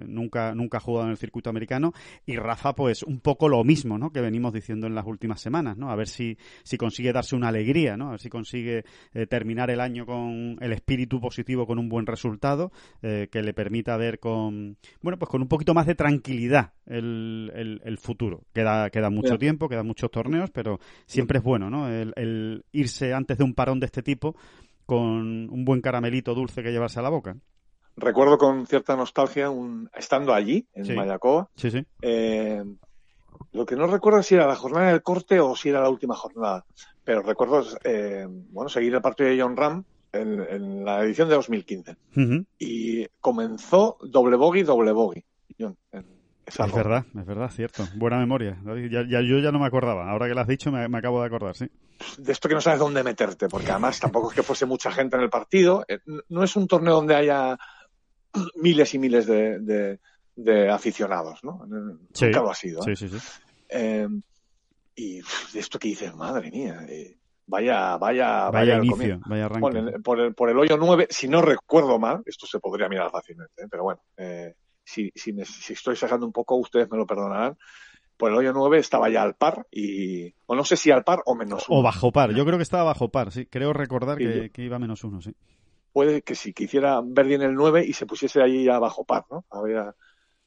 nunca, nunca ha jugado en el circuito americano, y Rafa, pues un poco lo mismo, ¿no? Que venimos diciendo en las últimas semanas, ¿no? A ver si, si consigue darse una alegría, ¿no? A ver si consigue eh, terminar el año con el espíritu positivo, con un buen resultado, eh, que le permita ver con, bueno, pues con un poquito más de tranquilidad el, el, futuro. Queda, queda mucho tiempo, quedan muchos torneos, pero siempre es bueno, ¿no? El, irse antes de un parón de este tipo con un buen caramelito dulce que llevarse a la boca recuerdo con cierta nostalgia un, estando allí, en Mayacoa, sí, sí. Eh, lo que no recuerdo si era la jornada del corte o si era la última jornada, pero recuerdo eh, bueno seguir el partido de John Ram en, la edición de 2015 y comenzó doble bogey, doble bogey. es verdad, es verdad, cierto. Buena memoria. Ya, yo ya no me acordaba. Ahora que lo has dicho, me, acabo de acordar, sí. De esto que no sabes dónde meterte, porque además tampoco es que fuese mucha gente en el partido. Eh, no es un torneo donde haya miles y miles de, de aficionados, ¿no? Sí, Nunca lo ha sido. ¿eh? Sí, sí, sí. Eh, y de esto que dices, madre mía, eh, vaya, vaya, vaya, inicio, vaya arranque. Por el, por, el, hoyo 9, si no recuerdo mal, esto se podría mirar fácilmente, pero bueno, si, si, me, si estoy sacando un poco, ustedes me lo perdonarán por el hoyo 9 estaba ya al par y o no sé si al par o menos uno. O bajo par, yo creo que estaba bajo par, sí, creo recordar que, que, iba menos uno, sí. Puede que sí, que hiciera Verdi en el 9 y se pusiese allí ya bajo par, ¿no? Había,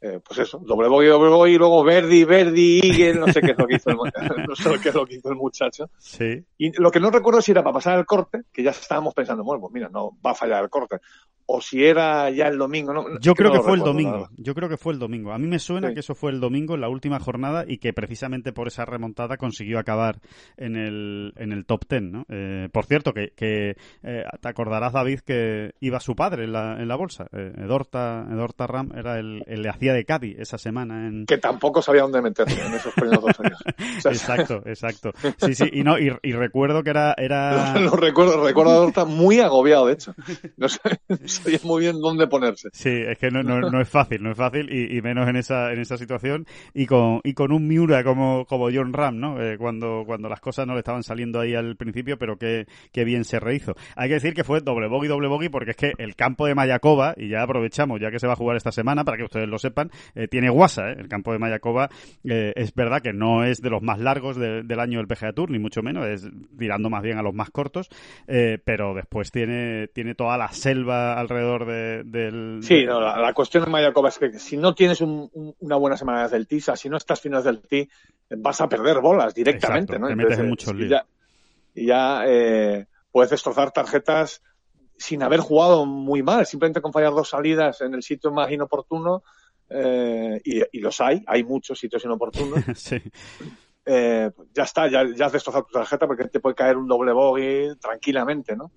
eh, pues eso, doble boy, doble boy, y luego Verdi, Verdi, Eagle, no sé qué es lo que hizo el, no sé qué es lo que hizo el muchacho. Sí. Y lo que no recuerdo si era para pasar el corte, que ya estábamos pensando, bueno, pues mira, no va a fallar el corte o si era ya el domingo. No, yo creo que fue el domingo. Yo creo que fue el domingo. A mí me suena que eso fue el domingo, en la última jornada, y que precisamente por esa remontada consiguió acabar en el, en el top ten. ¿no? Eh, por cierto, que, que eh, te acordarás, David, que iba su padre en la, en la bolsa. Eh, Edorta, Edorta Ram era el, el le hacía de Cádiz esa semana. En... Que tampoco sabía dónde meterse en esos primeros dos años. exacto, exacto. Sí, sí, y, no, y, recuerdo que era... era... Lo, recuerdo, recuerdo a Edorta muy agobiado, de hecho. No sé sabía muy bien dónde ponerse. Sí, es que no, no, es fácil, no es fácil y, menos en esa, en esa situación y con, y con un Miura como, como John Ram, ¿no? Eh, cuando, cuando las cosas no le estaban saliendo ahí al principio, pero qué, qué bien se rehizo. Hay que decir que fue doble bogey, doble bogey, porque es que el campo de Mayacoba, y ya aprovechamos, ya que se va a jugar esta semana, para que ustedes lo sepan, eh, tiene guasa, ¿eh? El campo de Mayacoba eh, es verdad que no es de los más largos del año del PGA Tour, ni mucho menos, es tirando más bien a los más cortos, pero después tiene, tiene toda la selva alrededor del... Sí, la, cuestión de Mayacoba es que si no tienes una buena semana desde el TI, si no estás fino desde el TI, vas a perder bolas directamente, ¿no? Te metes en muchos líos. Y ya, eh, puedes destrozar tarjetas sin haber jugado muy mal, simplemente con fallar dos salidas en el sitio más inoportuno. Eh, y, y, los hay, hay muchos sitios inoportunos. sí eh, ya está, ya, ya, has destrozado tu tarjeta porque te puede caer un doble bogey tranquilamente, ¿no?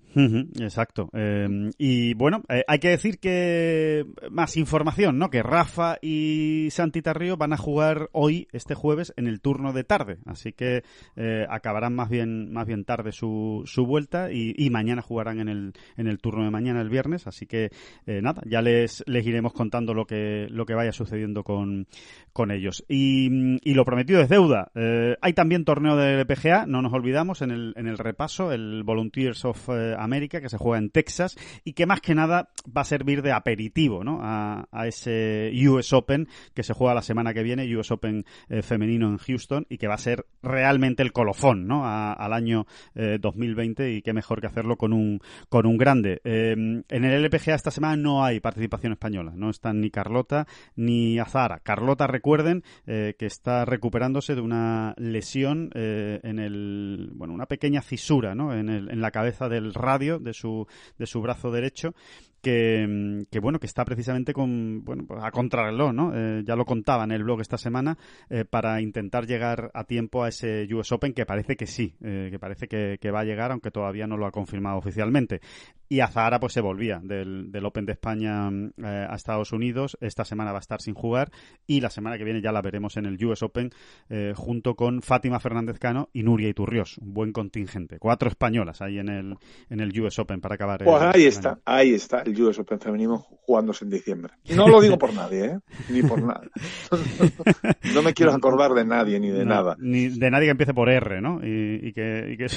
exacto. Eh, y bueno, eh, hay que decir que más información, ¿no? Que Rafa y Santi Tarrio van a jugar hoy, este jueves, en el turno de tarde. Así que eh, acabarán más bien, más bien tarde su, su vuelta y, mañana jugarán en el, en el turno de mañana, el viernes. Así que nada, ya les, les iremos contando lo que, lo que vaya sucediendo con, con ellos. Y, y lo prometido es deuda. Eh, hay también torneo de PGA, no nos olvidamos, en el, en el repaso, el Volunteers of eh, America, que se juega en Texas y que más que nada va a servir de aperitivo ¿no? a, ese US Open que se juega la semana que viene, US Open eh, femenino en Houston y que va a ser realmente el colofón ¿no? al año 2020 y qué mejor que hacerlo con un, con un grande. en el LPGA esta semana no hay participación española, no están ni Carlota ni Azara. Carlota, recuerden que está recuperándose de una lesión eh, en el, bueno, una pequeña fisura, ¿no? En, el, en la cabeza del radio de su, de su brazo derecho que, que, bueno que está precisamente con bueno pues a contrarreloj no eh, ya lo contaba en el blog esta semana eh, para intentar llegar a tiempo a ese US Open que parece que sí que parece que, va a llegar aunque todavía no lo ha confirmado oficialmente y Azahara pues se volvía del, del Open de España eh, a Estados Unidos. Esta semana va a estar sin jugar y la semana que viene ya la veremos en el US Open eh, junto con Fátima Fernández Cano y Nuria Iturrios. Un buen contingente. Cuatro españolas ahí en el, en el US Open para acabar. Pues ahí está, ahí está el US Open femenino jugándose en diciembre. No lo digo por nadie, ¿eh? Ni por nada. no me quiero acordar de nadie ni de nada. Ni de nadie que empiece por R, ¿no? Y, que, y que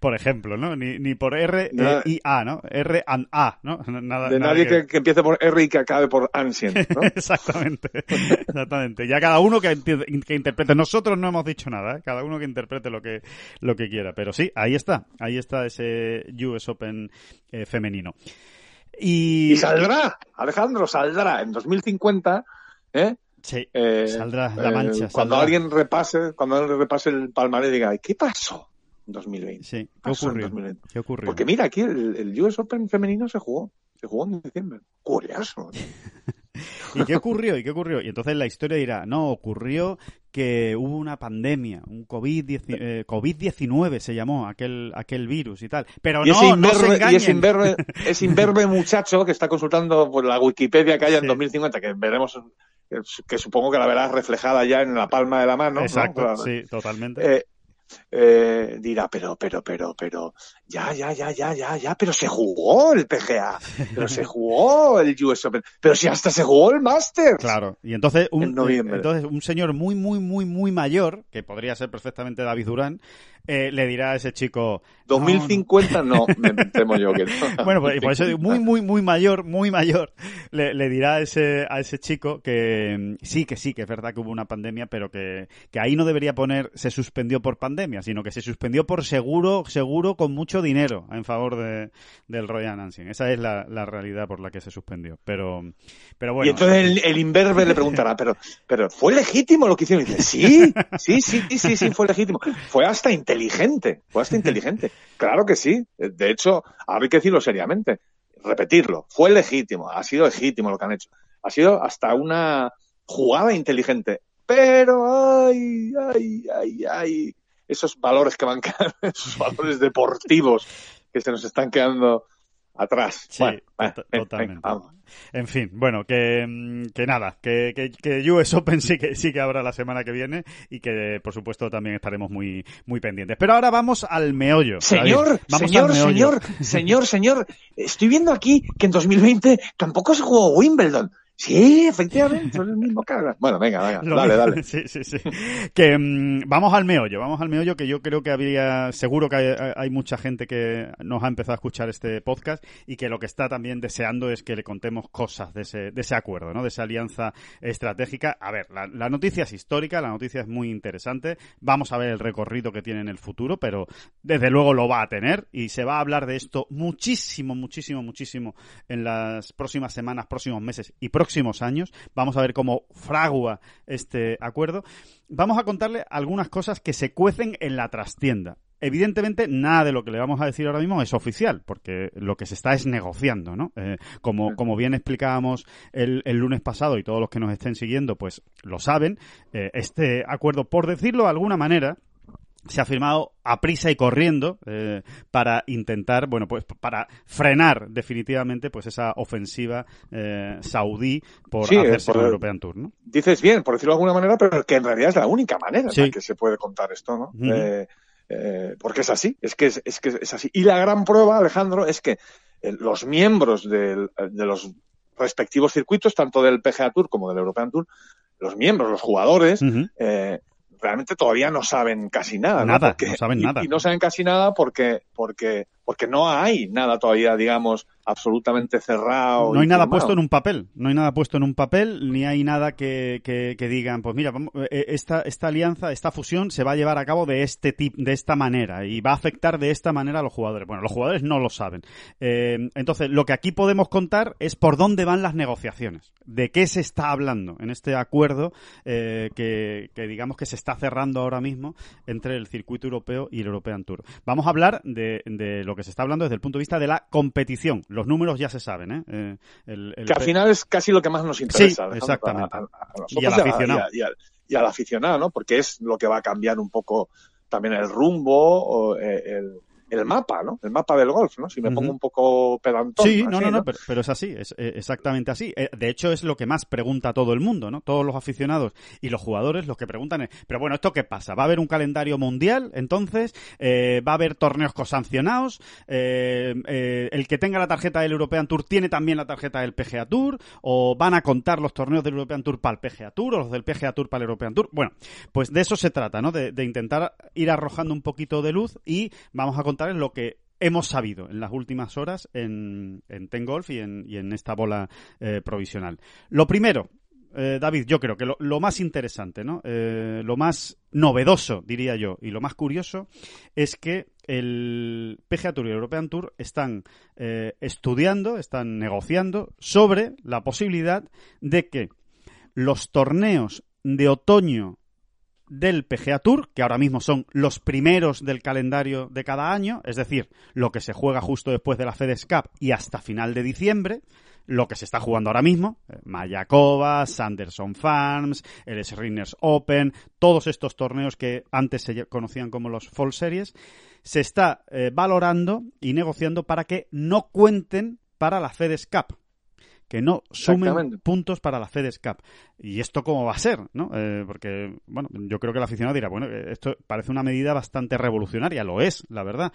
por ejemplo, ¿no? Ni, ni por R y A, ¿no? R and A, ¿no? Nada, de nadie que... que... empiece por R y que acabe por Ancient, ¿no? exactamente, exactamente. Ya cada uno que, que, interprete. Nosotros no hemos dicho nada, ¿eh? Cada uno que interprete lo que, lo que quiera. Pero sí, ahí está. Ahí está ese US Open eh, femenino. Y... y... saldrá, Alejandro, saldrá en 2050, ¿eh? Sí, eh, saldrá la mancha. Eh, cuando alguien repase, cuando alguien repase el palmarés diga, ¿qué pasó? 2020. Sí, ¿qué ocurrió? ¿Qué ocurrió? Porque mira, aquí el, US Open femenino se jugó. Se jugó en diciembre. Curioso. ¿Y qué ocurrió? ¿Y qué ocurrió? Y entonces la historia dirá, no, ocurrió que hubo una pandemia, un COVID-19 COVID se llamó aquel, aquel virus y tal. Pero no, no se engañen. Y es inverbe, es inverbe muchacho que está consultando por la Wikipedia que haya en 2050, que veremos que supongo que la verás reflejada ya en la palma de la mano. Exacto, sí, totalmente. Eh, eh, dirá, pero, pero, pero, pero, ya, ya, ya, ya, ya, ya, pero se jugó el PGA, pero se jugó el US Open, pero si hasta se jugó el Masters. Claro, y entonces un, entonces un señor muy, muy, muy, muy mayor, que podría ser perfectamente David Durán, eh, le dirá a ese chico... 2050 no, me temo yo que no. bueno, pues, por eso digo, muy, muy, muy mayor, muy mayor, le, le, dirá a ese, a ese chico que mm, sí, que sí, que es verdad que hubo una pandemia, pero que, que ahí no debería poner se suspendió por pandemia, sino que se suspendió por seguro, seguro con mucho dinero en favor de, del Royal Nansing. Esa es la, la, realidad por la que se suspendió. Pero, pero bueno. Y entonces el, el imberbe le preguntará, pero, pero ¿fue legítimo lo que hicieron? Y dice, sí, sí, sí, sí, sí, fue legítimo. Fue hasta inteligente, fue hasta inteligente. Claro que sí. De hecho, hay que decirlo seriamente. Repetirlo. Fue legítimo. Ha sido legítimo lo que han hecho. Ha sido hasta una jugada inteligente. Pero, ay, ay, ay, ay. Esos valores que van esos valores deportivos que se nos están quedando atrás. Sí, totalmente. En fin, bueno, que, mm, que nada, que, que, que, US Open sí que, sí que habrá la semana que viene y que, por supuesto, también estaremos muy, muy pendientes. Pero ahora vamos al meollo. Señor, señor, señor, señor, señor, estoy viendo aquí que en 2020 tampoco se jugó Wimbledon. Sí, efectivamente, son el mismo cara. Bueno, venga, venga, dale, dale. Sí, sí, sí. Que mm, vamos al meollo, vamos al meollo, que yo creo que habría, seguro que hay, hay, mucha gente que nos ha empezado a escuchar este podcast y que lo que está también deseando es que le contemos cosas de ese, de ese acuerdo, ¿no? De esa alianza estratégica. A ver, la, la noticia es histórica, la noticia es muy interesante. Vamos a ver el recorrido que tiene en el futuro, pero desde luego lo va a tener y se va a hablar de esto muchísimo, muchísimo, muchísimo en las próximas semanas, próximos meses y próximos próximos años. Vamos a ver cómo fragua este acuerdo. Vamos a contarle algunas cosas que se cuecen en la trastienda. Evidentemente, nada de lo que le vamos a decir ahora mismo es oficial, porque lo que se está es negociando, ¿no? Eh, como, como bien explicábamos el, el, lunes pasado y todos los que nos estén siguiendo, pues lo saben, eh, este acuerdo, por decirlo de alguna manera, se ha firmado a prisa y corriendo eh, para intentar, bueno, pues para frenar definitivamente pues esa ofensiva eh, saudí por sí, hacerse por el European Tour, ¿no? Dices bien, por decirlo de alguna manera, pero que en realidad es la única manera sí. en la que se puede contar esto, ¿no? Eh, porque es así, es que es, es, que es así. Y la gran prueba, Alejandro, es que los miembros del, de los respectivos circuitos, tanto del PGA Tour como del European Tour, los miembros, los jugadores, uh -huh realmente todavía no saben casi nada. Nada, ¿no? Porque, no saben y, nada. Y no saben casi nada porque, porque, porque no hay nada todavía, digamos, absolutamente cerrado. No hay nada firmado. puesto en un papel, no hay nada puesto en un papel, ni hay nada que, que, que digan, pues mira, eh, esta, esta alianza, esta fusión se va a llevar a cabo de este tipo, de esta manera y va a afectar de esta manera a los jugadores. Bueno, los jugadores no lo saben. Eh, entonces, lo que aquí podemos contar es por dónde van las negociaciones, de qué se está hablando en este acuerdo eh, que, que digamos que se está cerrando ahora mismo entre el circuito europeo y el European Tour. Vamos a hablar de, de lo que se está hablando desde el punto de vista de la competición los números ya se saben, ¿eh? eh el, el... Que al final es casi lo que más nos interesa. Sí, exactamente. A, a, a y al aficionado. Y, al, y al aficionado, ¿no? Porque es lo que va a cambiar un poco también el rumbo, o, eh, el, el mapa, ¿no? El mapa del golf, ¿no? Si me pongo un poco pedantón. Sí, no, no, no, pero, es así, es eh, exactamente así. Eh, de hecho, es lo que más pregunta todo el mundo, ¿no? Todos los aficionados y los jugadores los que preguntan es, pero bueno, ¿esto qué pasa? ¿Va a haber un calendario mundial? Entonces, eh, ¿va a haber torneos cosancionados? ¿El que tenga la tarjeta del European Tour tiene también la tarjeta del PGA Tour? ¿O van a contar los torneos del European Tour para el PGA Tour o los del PGA Tour para el European Tour? Bueno, pues de eso se trata, ¿no? De, de intentar ir arrojando un poquito de luz y vamos a contarles lo que hemos sabido en las últimas horas en, en Ten Golf y en, y en esta bola eh, provisional. Lo primero, eh, David, yo creo que lo, más interesante, ¿no? Eh, lo más novedoso, diría yo, y lo más curioso es que el PGA Tour y el European Tour están estudiando, están negociando sobre la posibilidad de que los torneos de otoño del PGA Tour, que ahora mismo son los primeros del calendario de cada año, es decir, lo que se juega justo después de la FedEx Cup y hasta final de diciembre, lo que se está jugando ahora mismo, eh, Mayakoba, Sanderson Farms, el Srinners Open, todos estos torneos que antes se conocían como los Fall Series, se está eh, valorando y negociando para que no cuenten para la FedEx Cup que no sumen puntos para la FedEx Cup. ¿Y esto cómo va a ser? ¿no? Eh, porque, bueno, yo creo que el aficionado dirá, bueno, esto parece una medida bastante revolucionaria, lo es, la verdad.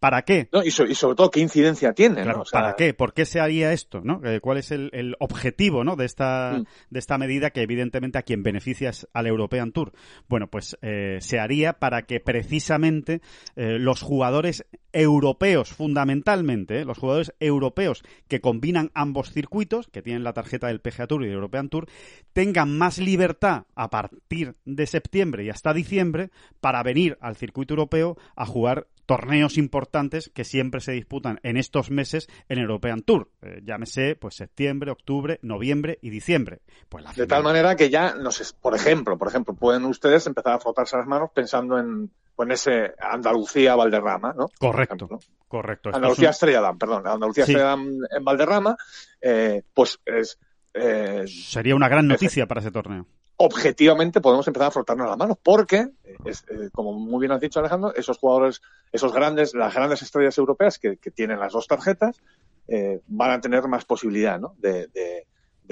¿Para qué? y, sobre todo, ¿qué incidencia tiene? ¿Para qué? ¿Por qué se haría esto? ¿no? Eh, ¿Cuál es el, objetivo ¿no? de, esta, mm. de esta medida que evidentemente a quien beneficia es al European Tour? Bueno, pues eh, se haría para que precisamente eh, los jugadores europeos, fundamentalmente, los jugadores europeos que combinan ambos circuitos, que tienen la tarjeta del PGA Tour y del European Tour, tengan más libertad a partir de septiembre y hasta diciembre para venir al circuito europeo a jugar torneos importantes que siempre se disputan en estos meses en European Tour. Eh, llámese, pues septiembre, octubre, noviembre y diciembre. Pues de tal manera que ya, por ejemplo, por ejemplo, pueden ustedes empezar a frotarse las manos pensando en, ese Andalucía Valderrama, ¿no? Correcto, correcto. Andalucía Estrella perdón, Andalucía Damm en Valderrama, eh, pues es eh, Sería una gran noticia para ese torneo objetivamente podemos empezar a frotarnos las manos porque, eh, como muy bien has dicho Alejandro, esos jugadores, esos grandes, las grandes estrellas europeas que, tienen las dos tarjetas, eh, van a tener más posibilidad ¿no? de,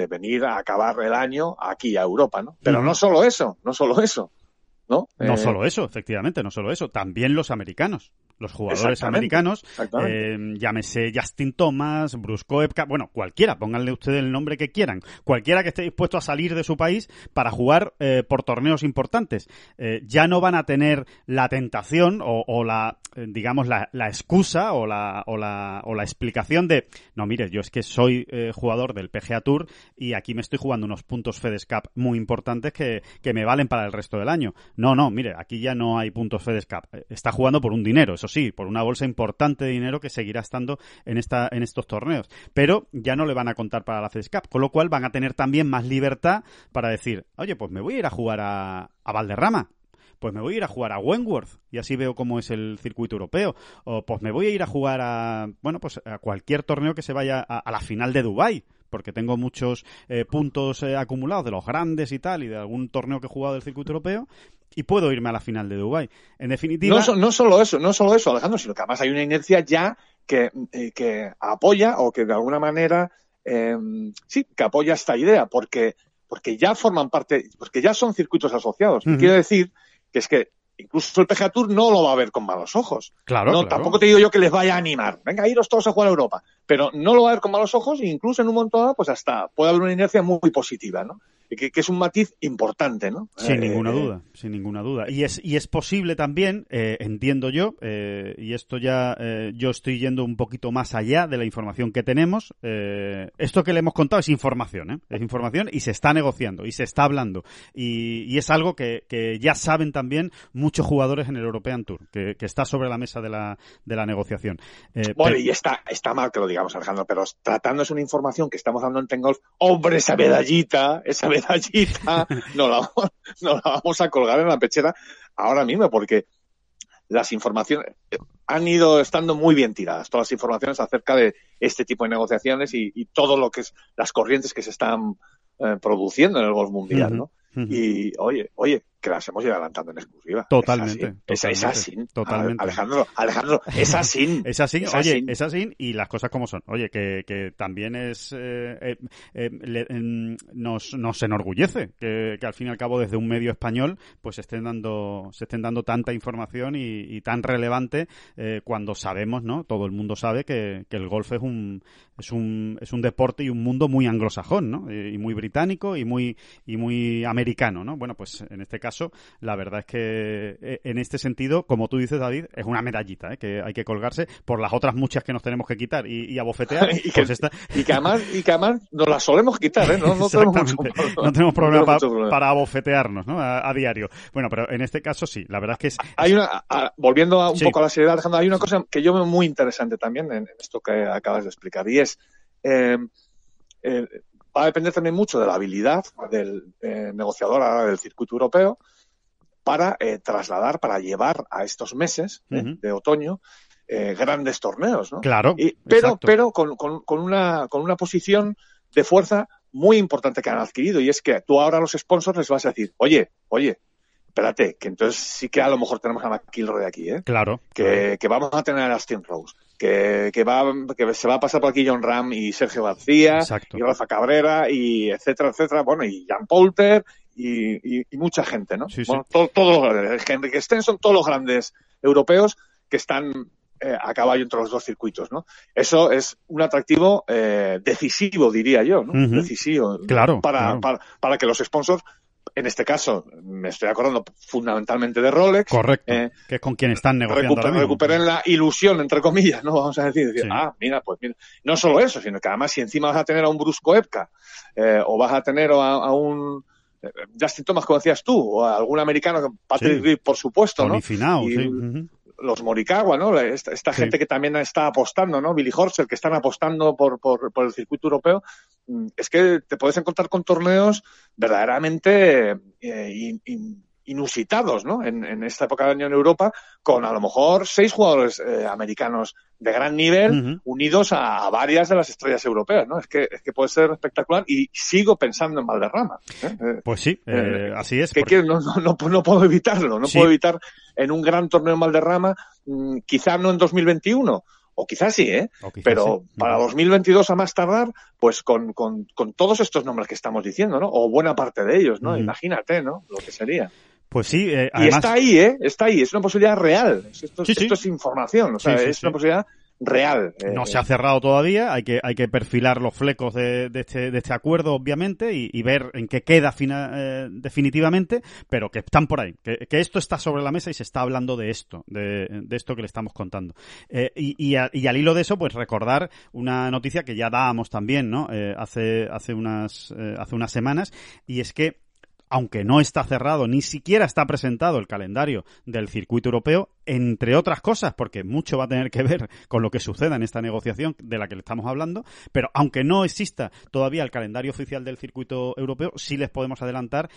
venir a acabar el año aquí a Europa, ¿no? Pero no solo eso, no solo eso, ¿no? No eh, solo eso, efectivamente, no solo eso, también los americanos los jugadores americanos, eh, llámese Justin Thomas, Bruce Koepka, bueno, cualquiera, pónganle ustedes el nombre que quieran, cualquiera que esté dispuesto a salir de su país para jugar eh, por torneos importantes, eh, ya no van a tener la tentación o, la, digamos, la, excusa o la, o, la, o la explicación de, no, mire, yo es que soy jugador del PGA Tour y aquí me estoy jugando unos puntos FedEx Cup muy importantes que, que me valen para el resto del año. No, no, mire, aquí ya no hay puntos FedEx Cup. Está jugando por un dinero, eso sí, por una bolsa importante de dinero que seguirá estando en, esta, en estos torneos. Pero ya no le van a contar para la FedEx Cup, con lo cual van a tener también más libertad para decir, oye, pues me voy a ir a jugar a, a Valderrama pues me voy a ir a jugar a Wentworth y así veo cómo es el circuito europeo. O pues me voy a ir a jugar a, bueno, pues a cualquier torneo que se vaya a, la final de Dubai porque tengo muchos eh, puntos eh, acumulados de los grandes y tal, y de algún torneo que he jugado del circuito europeo, y puedo irme a la final de Dubai. En definitiva. No, no solo eso, no solo eso, Alejandro, sino que además hay una inercia ya que, eh, que apoya o que de alguna manera em, sí, que apoya esta idea, porque, porque ya forman parte, porque ya son circuitos asociados. Quiero decir que es que incluso el PGA Tour no lo va a ver con malos ojos. Claro, no, Tampoco te digo yo que les vaya a animar. Venga, iros todos a jugar a Europa. Pero no lo va a ver con malos ojos e incluso en un momento dado, pues hasta puede haber una inercia muy positiva, ¿no? Que, que, es un matiz importante, ¿no? Sin eh, ninguna eh, duda, sin ninguna duda. Y es, y es posible también, eh, entiendo yo, y esto ya yo estoy yendo un poquito más allá de la información que tenemos. esto que le hemos contado es información, ¿eh? Es información y se está negociando y se está hablando. Y, y es algo que, que, ya saben también muchos jugadores en el European Tour, que, que está sobre la mesa de la, de la negociación. bueno, y está, está mal que lo digamos, Alejandro, pero tratándose una información que estamos dando en Tengolf, hombre, esa medallita, esa medallita no la, no la vamos a colgar en la pechera ahora mismo, porque las informaciones han ido estando muy bien tiradas, todas las informaciones acerca de este tipo de negociaciones y, todo lo que es las corrientes que se están eh, produciendo en el golf mundial, ¿no? Y oye, oye, que las hemos ido adelantando en exclusiva. Totalmente. Es así. Es, así. Totalmente. Alejandro, Alejandro, es así. es así. oye, es así y las cosas como son. Oye, que, que también es. Eh, eh, eh le, nos, nos enorgullece que, que, al fin y al cabo desde un medio español pues estén dando, se estén dando tanta información y, y tan relevante eh, cuando sabemos, ¿no? Todo el mundo sabe que, que el golf es un, es un, es un deporte y un mundo muy anglosajón, ¿no? Y, muy británico y muy, y muy americano, ¿no? Bueno, pues en este caso, la verdad es que eh, en este sentido, como tú dices, David, es una medallita, ¿eh? Que hay que colgarse por las otras muchas que nos tenemos que quitar y, y abofetear. y, que, pues y, que además, y que además nos las solemos quitar, ¿eh? No, no tenemos, mucho problema, no tenemos problema, no para, para abofetearnos, ¿no? A, a, diario. Bueno, pero en este caso sí, la verdad es que es... Hay una, a, volviendo a un sí. poco a la seriedad, Alejandro, hay una cosa que yo veo muy interesante también en esto que acabas de explicar y es eh, eh, va a depender también mucho de la habilidad del eh, negociador del circuito europeo para eh, trasladar, para llevar a estos meses uh -huh. de otoño grandes torneos, ¿no? Claro. Y, pero pero con, con, con, una, con una posición de fuerza muy importante que han adquirido y es que tú ahora a los sponsors les vas a decir, oye, oye, espérate, que entonces sí que a lo mejor tenemos a McIlroy aquí, ¿eh? Claro. Que, que vamos a tener a Austin Rose, que, que, va, que se va a pasar por aquí John Ram y Sergio García, Exacto. y Rafa Cabrera, y etcétera, etcétera, bueno, y Jan Poulter, y, y, y mucha gente, ¿no? Sí, bueno, sí. Todo, todo, Henrik Stenson, todos los grandes europeos que están eh, a caballo entre los dos circuitos, ¿no? Eso es un atractivo eh, decisivo, diría yo, ¿no? Uh -huh. Decisivo. Claro para, claro. Para, para, que los sponsors en este caso, me estoy acordando fundamentalmente de Rolex. Correcto. Eh, que es con quien están negociando. Recuper, recuperen la ilusión, entre comillas, ¿no? Vamos a decir, decir sí. ah, mira, pues mira. No solo eso, sino que además si encima vas a tener a un Brusco Epka, eh, o vas a tener a, a un eh, Justin Thomas, como decías tú, o a algún americano, Patrick sí. Reed, por supuesto, ¿no? Y, sí. Uh -huh los Morikawa, ¿no? Esta, esta sí. gente que también está apostando, ¿no? Billy Horschel, que están apostando por, por, por, el circuito europeo, mm, es que te puedes encontrar con torneos verdaderamente eh, in, in, inusitados, ¿no? En, en, esta época del año en Europa, con a lo mejor seis jugadores eh, americanos de gran nivel uh -huh. unidos a, a, varias de las estrellas europeas, ¿no? Es que, es que puede ser espectacular y sigo pensando en Valderrama. ¿eh? Pues sí, eh, así es. Que porque... no, no, no, no, puedo evitarlo, no sí. puedo evitar en un gran torneo en Valderrama, mmm, quizá no en 2021, o quizás sí, ¿eh? Quizás Pero sí. para 2022 a más tardar, pues con, con, con, todos estos nombres que estamos diciendo, ¿no? O buena parte de ellos, ¿no? Mm. Imagínate, ¿no? Lo que sería. Pues sí, eh, además... Y está ahí, ¿eh? Está ahí, es una posibilidad real. Esto, sí, esto es información, o sea, es una posibilidad real. No se ha cerrado todavía, hay que, hay que perfilar los flecos de, de, este, de este acuerdo, obviamente, y, y ver en qué queda fina, eh, definitivamente, pero que están por ahí, que, que, esto está sobre la mesa y se está hablando de esto, de, de esto que le estamos contando. Eh, y, y, a, y, al hilo de eso, pues recordar una noticia que ya dábamos también, ¿no? Eh, hace, hace, unas, eh, hace unas semanas, y es que aunque no está cerrado, ni siquiera está presentado el calendario del circuito europeo, entre otras cosas, porque mucho va a tener que ver con lo que suceda en esta negociación de la que le estamos hablando, pero aunque no exista todavía el calendario oficial del circuito europeo, sí les podemos adelantar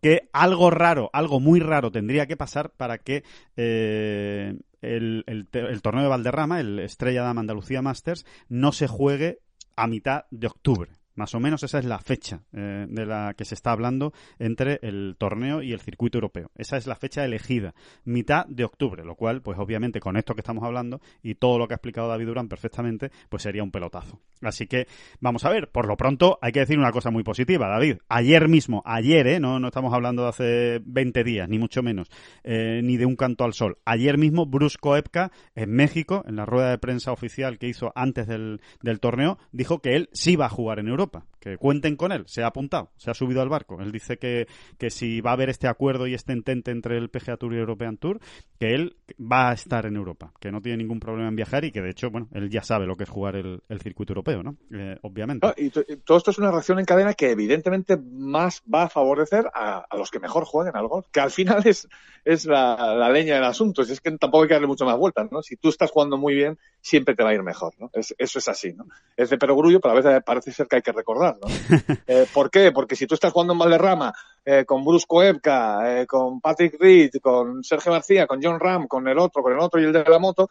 que algo raro, algo muy raro tendría que pasar para que eh, el, el, el, torneo de Valderrama, el Estrella Dama Andalucía Masters, no se juegue a mitad de octubre. Más o menos esa es la fecha eh, de la que se está hablando entre el torneo y el circuito europeo. Esa es la fecha elegida, mitad de octubre, lo cual, pues obviamente con esto que estamos hablando y todo lo que ha explicado David Durán perfectamente, pues sería un pelotazo. Así que vamos a ver, por lo pronto hay que decir una cosa muy positiva, David. Ayer mismo, ayer, ¿eh? no, no estamos hablando de hace 20 días, ni mucho menos, eh, ni de un canto al sol. Ayer mismo Bruce Koepka en México, en la rueda de prensa oficial que hizo antes del, torneo, dijo que él sí va a jugar en Europa que cuenten con él, se ha apuntado, se ha subido al barco. Él dice que, si va a haber este acuerdo y este entente entre el PGA Tour y el European Tour, que él va a estar en Europa, que no tiene ningún problema en viajar y que de hecho, bueno, él ya sabe lo que es jugar el circuito europeo, ¿no? Eh, obviamente. y, y, todo esto es una reacción en cadena que evidentemente más va a favorecer a, a los que mejor jueguen al golf, que al final es, es la, la, leña del asunto, es que tampoco hay que darle mucho más vueltas, ¿no? Si tú estás jugando muy bien, siempre te va a ir mejor, ¿no? Es, eso es así, ¿no? Es de perogrullo, pero a veces parece ser que hay que recordar, ¿no? eh, ¿Por qué? Porque si tú estás jugando en Valderrama eh, con Bruce Koepka, eh, con Patrick Reed, con Sergio García, con John Ram, con el otro, con el otro y el de la moto,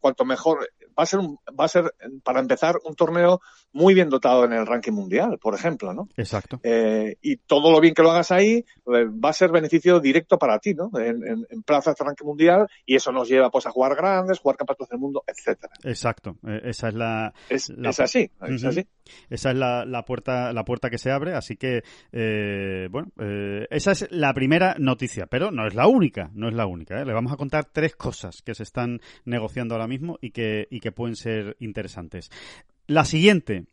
cuanto mejor va a ser, va a ser, para empezar, un torneo muy bien dotado en el ranking mundial, por ejemplo, ¿no? Exacto. Eh, y todo lo bien que lo hagas ahí eh, va a ser beneficio directo para ti, ¿no? En, en, en plazas de ranking mundial y eso nos lleva pues a jugar grandes, jugar campeonatos del mundo, etcétera. Exacto. Eh, esa es la. Es, la, es así, es Ujú. así. Esa es la, la puerta, la puerta que se abre, así que eh, bueno, eh, esa es la primera noticia, pero no es la única, no es la única. Le vamos a contar tres cosas que se están negociando ahora mismo y que y que pueden ser interesantes. La siguiente,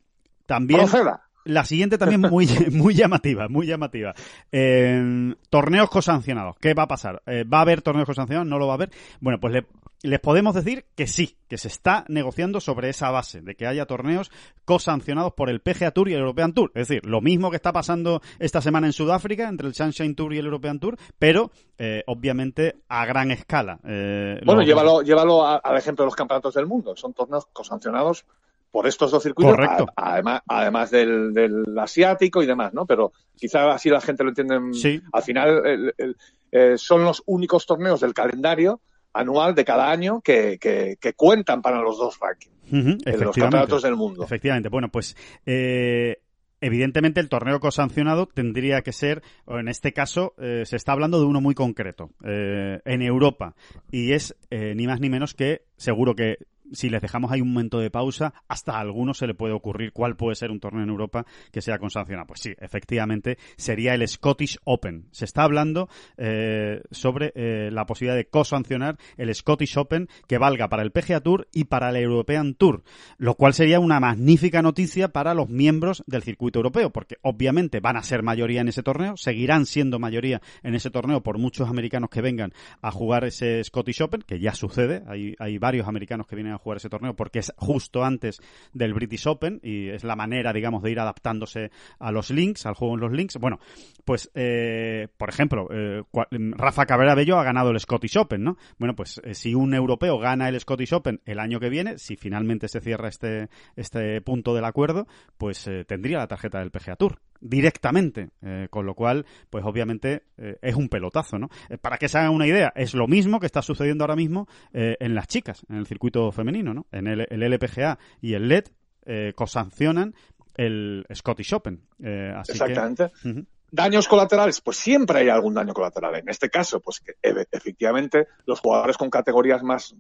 también. Proceda. La siguiente también muy, muy llamativa, muy llamativa. Eh, torneos cosancionados. ¿Qué va a pasar? Eh, ¿Va a haber torneos cosancionados? ¿No lo va a haber? Bueno, pues le- les podemos decir que sí, que se está negociando sobre esa base, de que haya torneos cosancionados por el PGA Tour y el European Tour. Es decir, lo mismo que está pasando esta semana en Sudáfrica entre el Sunshine Tour y el European Tour, pero eh, obviamente a gran escala. Eh, Bueno, llévalo, llévalo a- al ejemplo de los campeonatos del mundo. Son torneos cosancionados por estos dos circuitos, Correcto. a- además, además del, del asiático y demás, ¿no? Pero quizá así la gente lo entiende. Sí. Al final el- el- eh, son los únicos torneos del calendario anual de cada año que, que- que cuentan para los dos rankings, Ujú, en los campeonatos del mundo. Efectivamente. Bueno, pues eh, evidentemente el torneo cosancionado tendría que ser, o en este caso eh, se está hablando de uno muy concreto, eh, en Europa. Y es eh, ni más ni menos que, seguro que si les dejamos ahí un momento de pausa, hasta a alguno se le puede ocurrir cuál puede ser un torneo en Europa que sea consancionado. Pues sí, efectivamente, sería el Scottish Open. Se está hablando eh, sobre eh, la posibilidad de cosancionar el Scottish Open que valga para el PGA Tour y para el European Tour, lo cual sería una magnífica noticia para los miembros del circuito europeo, porque obviamente van a ser mayoría en ese torneo, seguirán siendo mayoría en ese torneo por muchos americanos que vengan a jugar ese Scottish Open, que ya sucede, hay, hay varios americanos que vienen a jugar ese torneo porque es justo antes del British Open y es la manera, digamos, de ir adaptándose a los links, al juego en los links. Bueno, pues, eh, por ejemplo, eh, Rafa Cabrera Bello ha ganado el Scottish Open, ¿no? Bueno, pues eh, si un europeo gana el Scottish Open el año que viene, si finalmente se cierra este, este punto del acuerdo, pues eh, tendría la tarjeta del PGA Tour directamente, eh, con lo cual, pues obviamente eh, es un pelotazo, ¿no? Eh, para que se hagan una idea, es lo mismo que está sucediendo ahora mismo en las chicas, en el circuito femenino, ¿no? En el, el LPGA y el LED eh, cosancionan el Scottish Open. Así que- Exactamente. Ujú. Daños colaterales, pues siempre hay algún daño colateral. En este caso, pues que e- efectivamente los jugadores con categorías más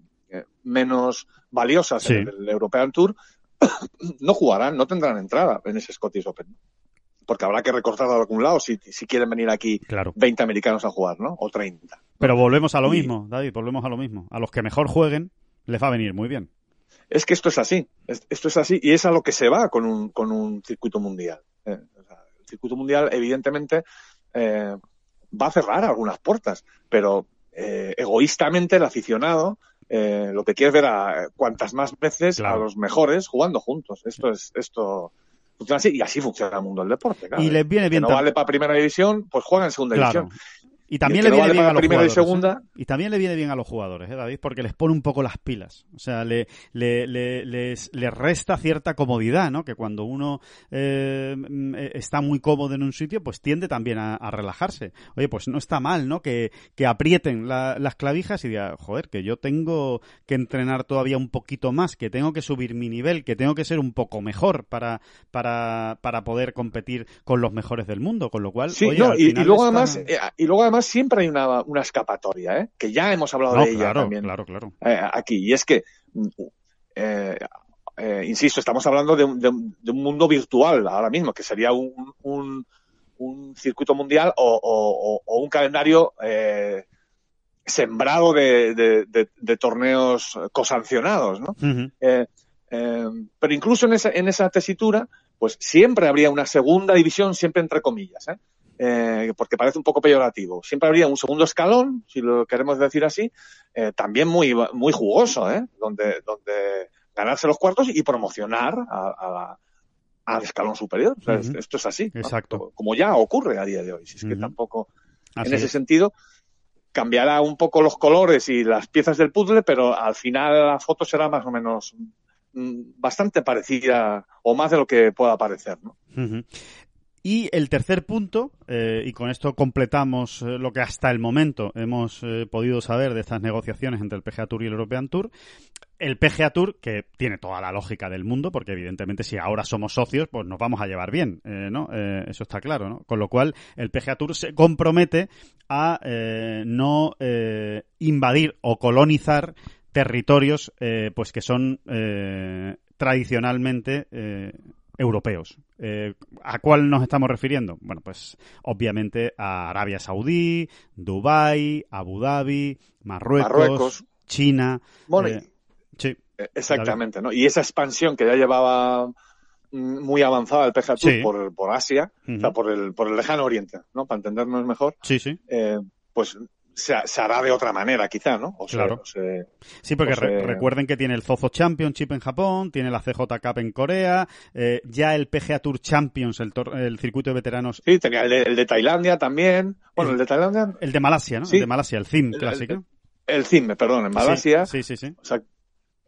menos valiosas Sí. en el European Tour no jugarán, no tendrán entrada en ese Scottish Open. Porque habrá que recortar de algún lado si, si quieren venir aquí Claro. 20 americanos a jugar, ¿no? O 30. Pero volvemos a lo Y- mismo, David, volvemos a lo mismo. A los que mejor jueguen, les va a venir muy bien. Es que esto es así, es- esto es así y es a lo que se va con un, con un circuito mundial. Eh, o sea, el circuito mundial, evidentemente, eh, va a cerrar algunas puertas, pero eh, egoístamente el aficionado eh, lo que quiere es ver a cuantas más veces Claro. a los mejores jugando juntos. Esto es, esto funciona así y así funciona el mundo del deporte. claro. Y les viene Que bien no vale para primera división, pues juega en segunda Claro. división. Y también le viene bien a los jugadores. ¿eh? Y también le viene bien a los jugadores, ¿eh, David? Porque les pone un poco las pilas. O sea, le, le, le- les, les resta cierta comodidad, ¿no? Que cuando uno eh, mm, eh, está muy cómodo en un sitio, pues tiende también a, a relajarse. Oye, pues no está mal, ¿no? Que, que aprieten la- las clavijas y digan, joder, que yo tengo que entrenar todavía un poquito más, que tengo que subir mi nivel, que tengo que ser un poco mejor para, para, para poder competir con los mejores del mundo. Con lo cual, Sí, oye, no, al y, luego está- además, eh, y luego además siempre hay una, una escapatoria, ¿eh? que ya hemos hablado No, de ella también claro, claro. eh, aquí. Y es que, mm, eh, insisto, estamos hablando de un, de un- de un mundo virtual ahora mismo, que sería un, un, un circuito mundial o, o- o- o un calendario sembrado de, de- de- de torneos cosancionados, ¿no? Eh, pero incluso en esa, en esa tesitura, pues siempre habría una segunda división, siempre entre comillas, ¿eh? Eh, porque parece un poco peyorativo. Siempre habría un segundo escalón, si lo queremos decir así, eh, también muy, muy jugoso, ¿eh? donde, donde ganarse los cuartos y promocionar a, a la- al escalón superior. O sea, Ujú. Esto es así. ¿no? Exacto. Como ya ocurre a día de hoy. Si es que tampoco, Así en ese es. sentido, cambiará un poco los colores y las piezas del puzzle, pero al final la foto será más o menos mm, bastante parecida o más de lo que pueda parecer, ¿no? Y el tercer punto, eh, y con esto completamos eh, lo que hasta el momento hemos eh, podido saber de estas negociaciones entre el PGA Tour y el European Tour, el PGA Tour, que tiene toda la lógica del mundo, porque evidentemente si ahora somos socios, pues nos vamos a llevar bien, ¿no? eso está claro, ¿no? Con lo cual, el PGA Tour se compromete a no invadir o colonizar territorios pues que son tradicionalmente europeos. Eh, ¿A cuál nos estamos refiriendo? Bueno, pues obviamente a Arabia Saudí, Dubái, Abu Dhabi, Marruecos, China. Bueno, eh, sí, eh, exactamente, ¿no? Y esa expansión que ya llevaba mm, muy avanzada el PGA por, por, Asia, o sea, por el, por el lejano oriente, ¿no? Para entendernos mejor. Sí, sí. pues se, hará de otra manera, quizá, ¿no? O claro. sí, porque recuerden que tiene el Zozo Championship en Japón, tiene la CJ Cup en Corea, eh, ya el PGA Tour Champions, el, el circuito de veteranos. Sí, tenía el de, Tailandia también. Bueno, el, de Tailandia. El de Malasia, ¿no? El de Malasia, el CIM clásico. El, CIM, perdón, en Malasia. Sí, sí, sí. O sea,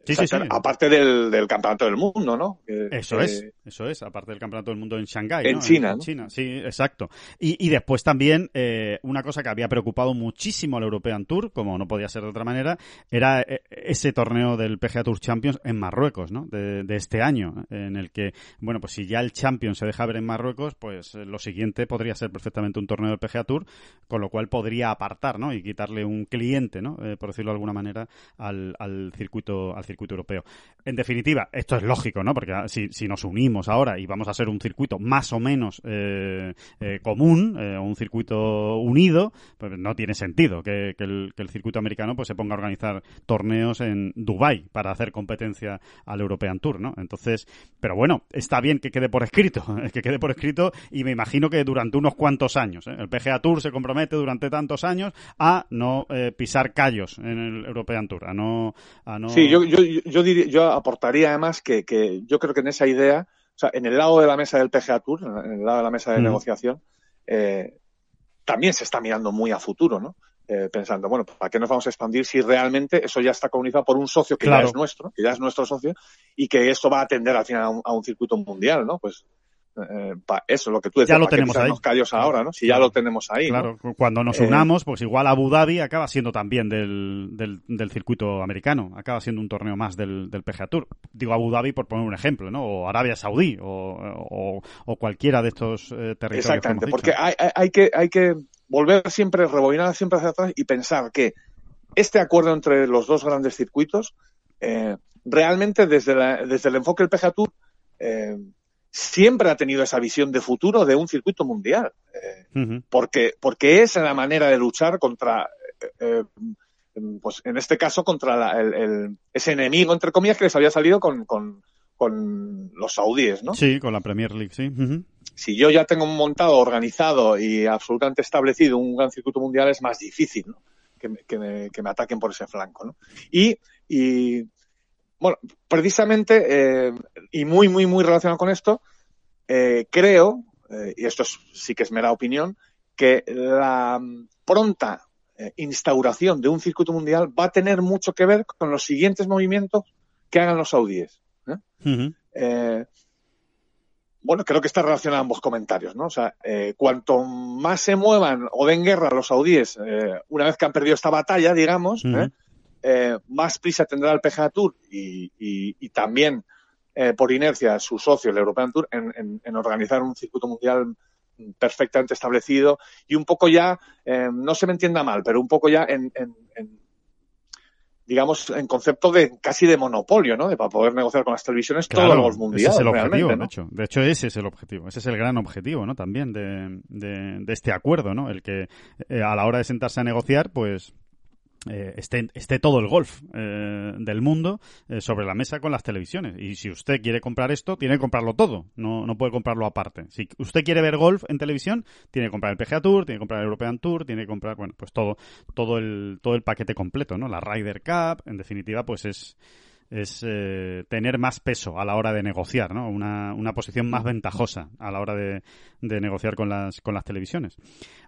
Sí, sí, sí. Aparte del, del, campeonato del mundo, ¿no? eso es, eso es, aparte del campeonato del mundo en Shanghái. En China. En, China, sí, exacto. Y, y después también, eh, una cosa que había preocupado muchísimo al European Tour, como no podía ser de otra manera, era eh, ese torneo del PGA Tour Champions en Marruecos, ¿no? De, de este año, en el que, bueno, pues si ya el Champions se deja ver en Marruecos, pues eh, lo siguiente podría ser perfectamente un torneo del PGA Tour, con lo cual podría apartar, ¿no? Y quitarle un cliente, ¿no? por decirlo de alguna manera, al, al circuito, al circuito europeo. En definitiva, esto es lógico, ¿no? Porque ah, si, si nos unimos ahora y vamos a ser un circuito más o menos eh, eh, común, eh, un circuito unido, pues no tiene sentido que, el, circuito americano pues se ponga a organizar torneos en Dubai para hacer competencia al European Tour, ¿no? Entonces, pero bueno, está bien que quede por escrito, que quede por escrito y me imagino que durante unos cuantos años, el PGA Tour se compromete durante tantos años a no pisar callos en el European Tour, a no, a no... Sí, yo, yo yo aportaría además que, que, yo creo que en esa idea, o sea, en el lado de la mesa del PGA Tour, en el lado de la mesa de negociación, eh, también se está mirando muy a futuro, ¿no? Eh, pensando, bueno, ¿para qué nos vamos a expandir si realmente eso ya está comunizado por un socio que ya es nuestro, que ya es nuestro socio, y que esto va a atender al final a un, a un circuito mundial, ¿no? Pues eh, eso, lo que tú decías, ya lo tenemos ahí. callos ahora, ¿no? Si ya lo tenemos ahí. Claro, cuando nos eh, unamos, pues igual Abu Dhabi acaba siendo también del, del, circuito americano, acaba siendo un torneo más del, del PGA Tour. Digo Abu Dhabi por poner un ejemplo, ¿no? O Arabia Saudí, o, o, cualquiera de estos eh, territorios. Exactamente, porque hay, hay, que, hay que volver siempre, rebobinar siempre hacia atrás y pensar que este acuerdo entre los dos grandes circuitos, realmente desde, la, desde el enfoque del PGA Tour, siempre ha tenido esa visión de futuro de un circuito mundial. Eh, porque, porque es la manera de luchar contra, eh, eh, pues en este caso, contra el, ese enemigo, entre comillas, que les había salido con, con, con los saudíes, ¿no? Sí, con la Premier League, sí. Si yo ya tengo montado, organizado y absolutamente establecido un gran circuito mundial, es más difícil, ¿no? Que, que, me, que me ataquen por ese flanco, ¿no? Y, y bueno, precisamente, eh, y muy, muy, muy relacionado con esto, eh, creo, eh, y esto sí que es mera opinión, que la pronta instauración de un circuito mundial va a tener mucho que ver con los siguientes movimientos que hagan los saudíes. bueno, creo que está relacionado ambos comentarios, ¿no? O sea, cuanto más se muevan o den guerra a los saudíes una vez que han perdido esta batalla, digamos, eh, más prisa tendrá el PGA Tour y, también eh, por inercia su socio, el European Tour, en, organizar un circuito mundial perfectamente establecido y un poco ya, eh, no se me entienda mal, pero un poco ya en, digamos, en concepto de casi de monopolio, ¿no? De para poder negociar con las televisiones todos los mundiales. Ese es el objetivo, de hecho. De hecho, ese es el objetivo. Ese es el gran objetivo, ¿no? También de, de este acuerdo, ¿no? El que a la hora de sentarse a negociar, pues eh, esté, esté, todo el golf eh, del mundo eh, sobre la mesa con las televisiones. Y si usted quiere comprar esto, tiene que comprarlo todo, no, no puede comprarlo aparte. Si usted quiere ver golf en televisión, tiene que comprar el PGA Tour, tiene que comprar el European Tour, tiene que comprar, bueno, pues todo, todo el, todo el paquete completo, ¿no? La Ryder Cup, en definitiva, pues es, es eh, tener más peso a la hora de negociar, ¿no? Una, una posición más ventajosa a la hora de, de, negociar con las, con las televisiones.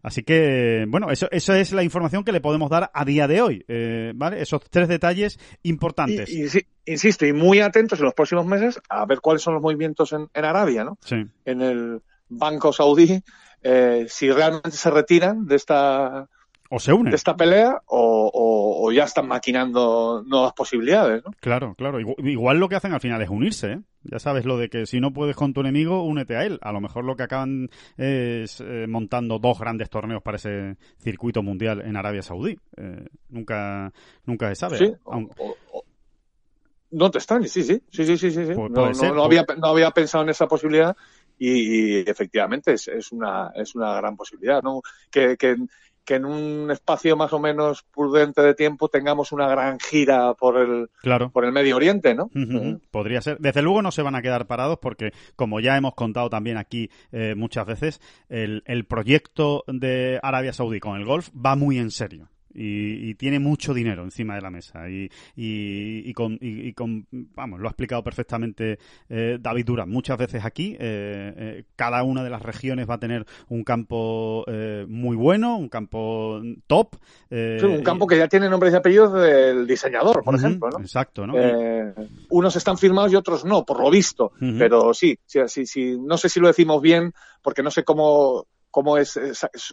Así que, bueno, eso, eso es la información que le podemos dar a día de hoy, eh, ¿vale? Esos tres detalles importantes. Y, insisto, y muy atentos en los próximos meses a ver cuáles son los movimientos en, en Arabia, ¿no? Sí. En el, banco saudí eh, si realmente se retiran de esta o se unen. de esta pelea o, o, o, ya están maquinando nuevas posibilidades, ¿no? Claro, claro. Igual, igual, lo que hacen al final es unirse, ¿eh? Ya sabes lo de que si no puedes con tu enemigo, únete a él. A lo mejor lo que acaban es eh, montando dos grandes torneos para ese circuito mundial en Arabia Saudí. Eh, nunca, nunca se sabe. Sí, Aunque... o, no te extrañes, sí, sí, sí, sí, sí, sí. Pues no, ser, no, no, había, no había pensado en esa posibilidad y, y efectivamente es, es, una, es una gran posibilidad, ¿no? Que, que, que, en un espacio más o menos prudente de tiempo tengamos una gran gira por el, claro. por el Medio Oriente, ¿no? Uh -huh. Podría ser. Desde luego no se van a quedar parados porque, como ya hemos contado también aquí eh, muchas veces, el, el proyecto de Arabia Saudí con el golf va muy en serio. Y, y, tiene mucho dinero encima de la mesa y, y, y con, con, vamos lo ha explicado perfectamente eh, David Durán muchas veces aquí eh, eh, cada una de las regiones va a tener un campo eh, muy bueno un campo top sí, un campo que ya tiene nombres y apellidos del diseñador por uh -huh, ejemplo ¿no? exacto ¿no? Eh, unos están firmados y otros no por lo visto uh -huh. pero sí, sí, sí, sí no sé si lo decimos bien porque no sé cómo cómo es,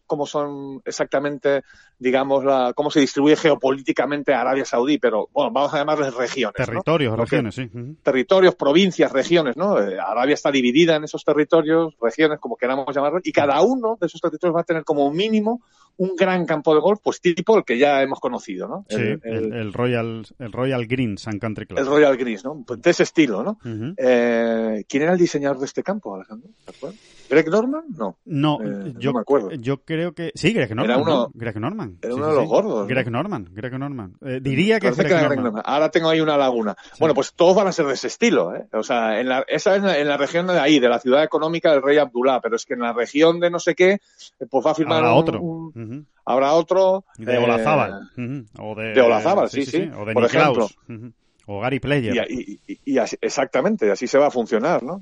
cómo son exactamente, digamos, la, cómo se distribuye geopolíticamente Arabia Saudí, pero bueno, vamos a llamarles regiones. Territorios, ¿no? regiones, sí. Uh -huh. Territorios, provincias, regiones, ¿no? Eh, Arabia está dividida en esos territorios, regiones, como queramos llamarlos, y cada uno de esos territorios va a tener como mínimo un gran campo de golf, pues tipo el que ya hemos conocido, ¿no? Sí, el, el, el Royal, el Royal Greens and Country Club. El Royal Greens, ¿no? Pues de ese estilo, ¿no? Uh -huh. eh, ¿Quién era el diseñador de este campo, Alejandro? ¿Te acuerdas? ¿Greg Norman? No. No, eh, yo, no me acuerdo. Yo creo que. Sí, Greg Norman. Era uno, ¿no? Greg Norman. Era uno sí, de los sí. gordos. Greg ¿no? Norman. Greg Norman. Eh, diría que, Greg, Greg Norman. Norman. Ahora tengo ahí una laguna. Bueno, pues todos van a ser de ese estilo. ¿eh? O sea, en la, esa es en la región de ahí, de la ciudad económica del rey Abdullah, pero es que en la región de no sé qué, pues va a firmar Habrá un, otro. Un, uh -huh. Habrá otro. De Olazábal. Eh, uh -huh. o de, de Olazábal, sí, sí. sí. O de Por Niklaus. ejemplo. Uh -huh. O Gary Player. Y, y, y, así, exactamente, así se va a funcionar, ¿no?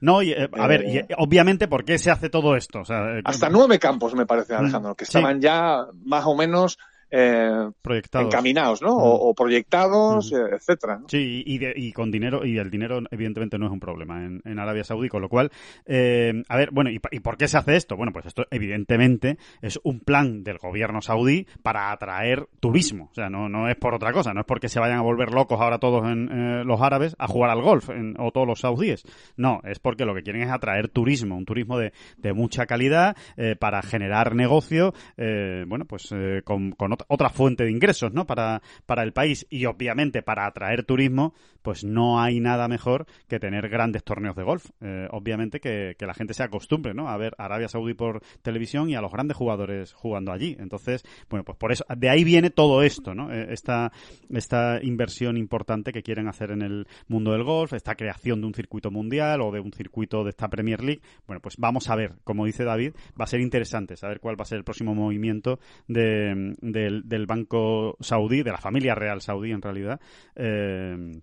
No, y, eh, a ver, y, obviamente, ¿por qué se hace todo esto? O sea, hasta nueve campos, me parece, Alejandro, que estaban sí. ya más o menos eh, proyectados. encaminados, ¿no? Mm. O, o, proyectados, mm. etcétera. ¿no? Sí, y, de, y, con dinero, y el dinero evidentemente no es un problema en, en Arabia Saudí, con lo cual, eh, a ver, bueno, ¿y, ¿y, por qué se hace esto? Bueno, pues esto evidentemente es un plan del gobierno saudí para atraer turismo, o sea, no, no es por otra cosa, no es porque se vayan a volver locos ahora todos en, eh, los árabes a jugar al golf, en, o todos los saudíes, no, es porque lo que quieren es atraer turismo, un turismo de, de mucha calidad eh, para generar negocio, bueno, pues con, con otra fuente de ingresos, ¿no? Para, para el país y obviamente para atraer turismo, pues no hay nada mejor que tener grandes torneos de golf. Eh, obviamente que, que, la gente se acostumbre, ¿no? A ver Arabia Saudí por televisión y a los grandes jugadores jugando allí. Entonces, bueno, pues por eso, de ahí viene todo esto, ¿no? Eh, esta, esta inversión importante que quieren hacer en el mundo del golf, esta creación de un circuito mundial o de un circuito de esta Premier League. Bueno, pues vamos a ver, como dice David, va a ser interesante saber cuál va a ser el próximo movimiento de, de del, Banco Saudí, de la familia real saudí en realidad, eh,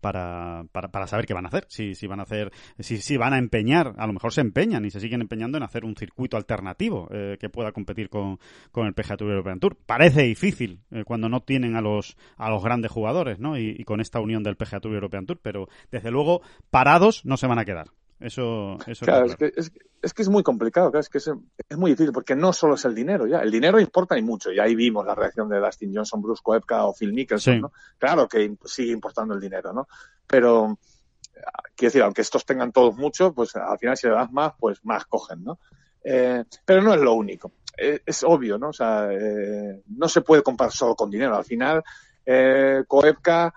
para, para, para, saber qué van a hacer, si, si van a hacer, si, si, van a empeñar, a lo mejor se empeñan y se siguen empeñando en hacer un circuito alternativo eh, que pueda competir con, con el PGA Tour European Tour. Parece difícil eh, cuando no tienen a los, a los grandes jugadores, ¿no? Y, y, con esta unión del PGA Tour European Tour, pero desde luego parados no se van a quedar. Eso, eso claro, es, que, es, es, que es muy complicado, claro, es que es, es, muy difícil, porque no solo es el dinero, ya, el dinero importa y mucho, y ahí vimos la reacción de Dustin Johnson, Bruce Koepka o Phil Mickelson, sí. ¿no? Claro que sigue importando el dinero, ¿no? Pero, quiero decir, aunque estos tengan todos mucho, pues al final si le das más, pues más cogen, ¿no? Eh, pero no es lo único, es, es obvio, ¿no? O sea, eh, no se puede comprar solo con dinero, al final, eh, Koepka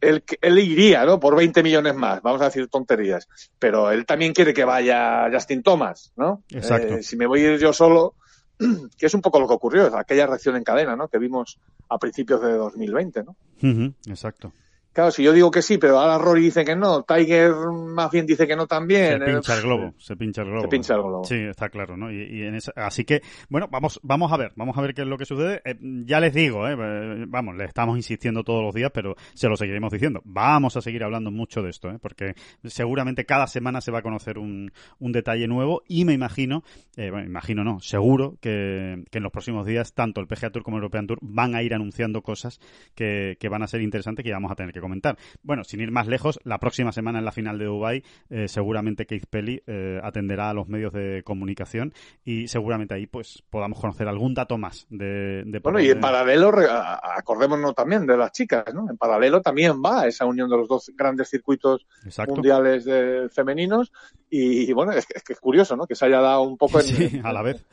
él, él, iría, ¿no? Por 20 millones más, vamos a decir tonterías. Pero él también quiere que vaya Justin Thomas, ¿no? Exacto. Eh, si me voy a ir yo solo, que es un poco lo que ocurrió, aquella reacción en cadena, ¿no? Que vimos a principios de 2020, ¿no? Uh -huh, exacto. Claro, si yo digo que sí, pero ahora Rory dice que no, Tiger más bien dice que no también. Se pincha el globo, se pincha el globo. Se pincha el globo. Sí, está claro, ¿no? Y, y en esa, así que, bueno, vamos, vamos a ver, vamos a ver qué es lo que sucede. Eh, ya les digo, eh, vamos, le estamos insistiendo todos los días, pero se lo seguiremos diciendo. Vamos a seguir hablando mucho de esto, ¿eh? porque seguramente cada semana se va a conocer un, un detalle nuevo y me imagino, eh, bueno, imagino no, seguro que, que, en los próximos días tanto el PGA Tour como el European Tour van a ir anunciando cosas que, que van a ser interesantes que vamos a tener que comentar. Bueno, sin ir más lejos, la próxima semana en la final de Dubai eh, seguramente Keith Pelly eh, atenderá a los medios de comunicación y seguramente ahí pues podamos conocer algún dato más de, de Bueno, y en paralelo, acordémonos también de las chicas, ¿no? En paralelo también va esa unión de los dos grandes circuitos Exacto. mundiales de femeninos y, y, bueno, es que, es que es curioso, ¿no? Que se haya dado un poco en, Sí, a la vez.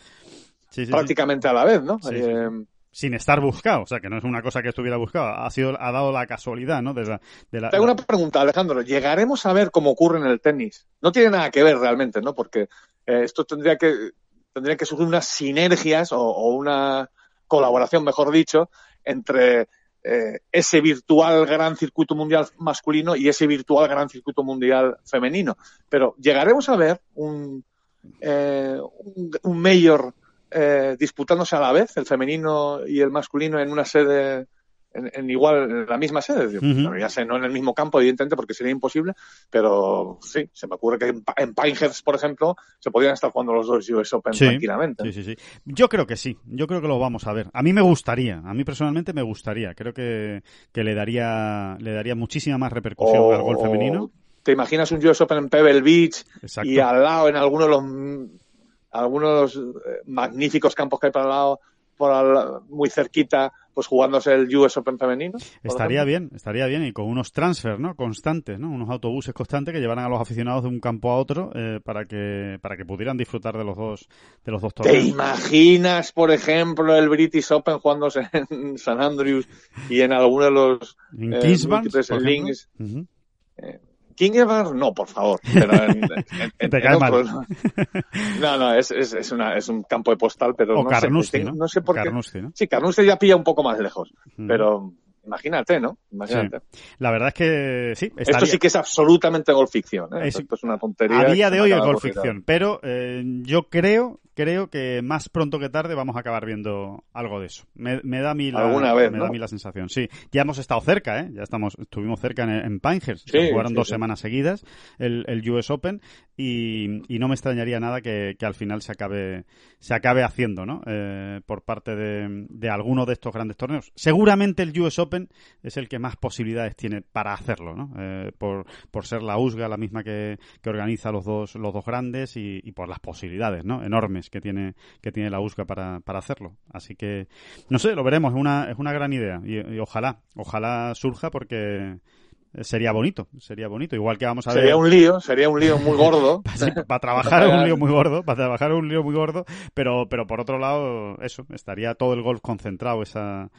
Sí, sí, sí. prácticamente a la vez, ¿no? Eh, Sin estar buscado, o sea, que no es una cosa que estuviera buscado, ha sido ha dado la casualidad, ¿no? De la, de la- Te hago una pregunta, Alejandro. ¿Llegaremos a ver cómo ocurre en el tenis? No tiene nada que ver realmente, ¿no? Porque eh, esto tendría que tendría que surgir unas sinergias o, o una colaboración, mejor dicho, entre eh, ese virtual gran circuito mundial masculino y ese virtual gran circuito mundial femenino. Pero llegaremos a ver un, eh, un, un mayor eh, disputándose a la vez, el femenino y el masculino en una sede en, en igual, en la misma sede. Ya sé, no en el mismo campo, evidentemente, porque sería imposible, pero sí, se me ocurre que en, en Pinehurst, por ejemplo, se podrían estar jugando los dos US Open Sí, tranquilamente. Sí, sí, sí. Yo creo que sí. Yo creo que lo vamos a ver. A mí me gustaría. A mí personalmente me gustaría. Creo que, que le daría le daría muchísima más repercusión O- al gol femenino. ¿Te imaginas un US Open en Pebble Beach Exacto. y al lado en alguno de los algunos de los eh, magníficos campos que hay para el lado, por al- muy cerquita, pues jugándose el US Open femenino? por Estaría bien, estaría bien. Y con unos transfer, ¿no? Constantes, ¿no? Unos autobuses constantes que llevaran a los aficionados de un campo a otro eh, para que para que pudieran disfrutar de los dos de los dos ¿Te torneos. imaginas, por ejemplo, el British Open jugándose en San Andrews y en alguno de los En eh, Kingsbarns, múltiples por ejemplo. links? Ujú. Kingsbarns, no, por favor. Pero en, en- en- Te en cae mal. otros, ¿no? No, es, es, es, una, es un campo de postal, pero O no Carnoustie, sé, ¿no? no sé por qué. Carnoustie, ¿no? Sí, Carnoustie ya pilla un poco más lejos, pero imagínate, ¿no? Imagínate. La verdad es que sí, Esto sí que es absolutamente golf ficción. ¿eh? Es- Esto es una tontería. A día de hoy es golf ficción, pero eh, yo creo creo que más pronto que tarde vamos a acabar viendo algo de eso. Me, me da a mí la, Alguna vez, me ¿no? da a mí la sensación. Sí, ya hemos estado cerca, ¿eh? Ya estamos, estuvimos cerca en, en Pinehurst. Sí, jugaron sí, dos sí. semanas seguidas el, el US Open y, y no me extrañaría nada que, que al final se acabe se acabe haciendo, ¿no? Eh, por parte de, de alguno de estos grandes torneos. Seguramente el US Open es el que más posibilidades tiene para hacerlo, ¿no? Eh, por, por ser la USGA la misma que, que organiza los dos los dos grandes y, y por las posibilidades, ¿no? Enormes que tiene que tiene la USGA para, para hacerlo. Así que no sé, lo veremos. Es una es una gran idea y, y ojalá ojalá surja porque sería bonito, sería bonito. Igual que vamos a ver Sería un lío, sería un lío muy gordo. Sí, para trabajar un lío muy gordo, para trabajar un lío muy gordo, pero, pero por otro lado, eso, estaría todo el golf concentrado esa,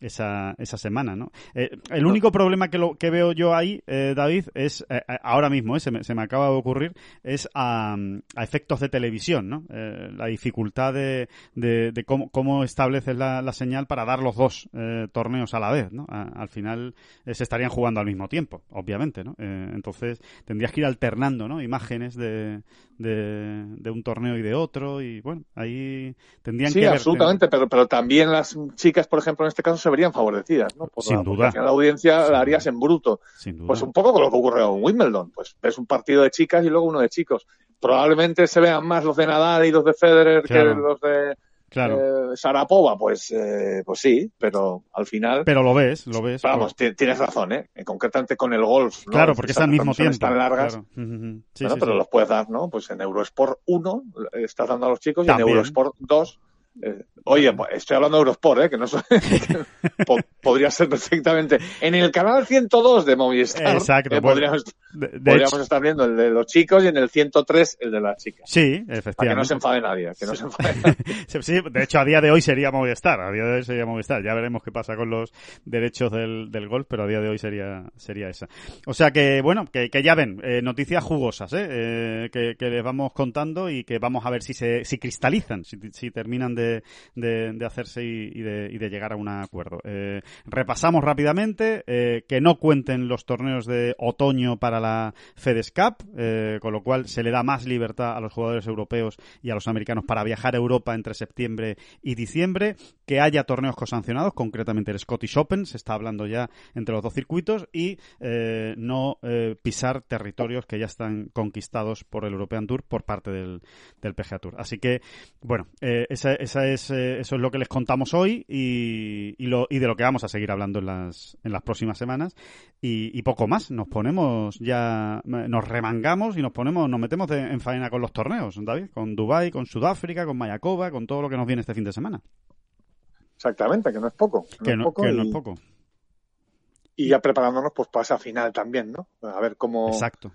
esa, esa semana, ¿no? Eh, el único problema que, lo, que veo yo ahí, eh, David, es, eh, ahora mismo, eh, se, me, se me acaba de ocurrir, es a, a efectos de televisión, ¿no? Eh, la dificultad de, de, de cómo, cómo estableces la, la, señal para dar los dos eh, torneos a la vez, ¿no? A, al final eh, se estarían jugando al mismo tiempo, obviamente, ¿no? Eh, entonces tendrías que ir alternando, ¿no? Imágenes de, de, de, un torneo y de otro y, bueno, ahí tendrían sí, que... Sí, absolutamente, pero, pero también las chicas, por ejemplo, en este caso se verían favorecidas, ¿no? Por Sin la, duda. La audiencia Sin la harías en bruto. Sin duda. Pues un poco con lo que ocurre en Wimbledon. Pues ves un partido de chicas y luego uno de chicos. Probablemente se vean más los de Nadal y los de Federer Claro. que los de Claro. eh, Sarapova. Pues, eh, pues sí, pero al final. Pero lo ves, lo ves. Vamos, ti- tienes razón, ¿eh? Concretamente con el golf. ¿no? Claro, porque es Esas al mismo tiempo. tan largas. Claro. Sí, bueno, sí, pero sí. los puedes dar, ¿no? Pues en Eurosport 1 eh, estás dando a los chicos y en Eurosport 2. Eh, oye, pues, estoy hablando de Eurosport, ¿eh? Que no soy, que po- podría ser perfectamente. En el canal 102 de Movistar. Exacto, eh, bueno, podríamos, De, de podríamos hecho, estar viendo el de los chicos y en el 103 el de las chicas. sí, Para que no efectivamente. se enfade nadie. Que no se enfade nadie. Sí, sí, de hecho, a día de hoy sería Movistar. A día de hoy sería Movistar. Ya veremos qué pasa con los derechos del, del golf, pero a día de hoy sería, sería esa. O sea que, bueno, que, que ya ven, eh, noticias jugosas, ¿eh? Eh, que, que les vamos contando y que vamos a ver si se si cristalizan, si, si terminan de, de, hacerse y, de, y de llegar a un acuerdo. Eh, repasamos rápidamente eh, que no cuenten los torneos de otoño para la FedEx Cup, eh, con lo cual se le da más libertad a los jugadores europeos y a los americanos para viajar a Europa entre septiembre y diciembre, que haya torneos cosancionados, concretamente el Scottish Open, se está hablando ya entre los dos circuitos, y eh, no pisar territorios que ya están conquistados por el European Tour por parte del, PGA Tour. Así que, bueno, esa, esa es, eso es lo que les contamos hoy y, y, lo, y de lo que vamos a seguir hablando en las, en las próximas semanas. Y, y poco más, nos ponemos ya, nos remangamos y nos ponemos, nos metemos en faena con los torneos, David, con Dubai, con Sudáfrica, con Mayakoba, con todo lo que nos viene este fin de semana. Exactamente, que no es poco. que, no, es poco. Y ya preparándonos pues para esa final también, ¿no? A ver cómo, Exacto.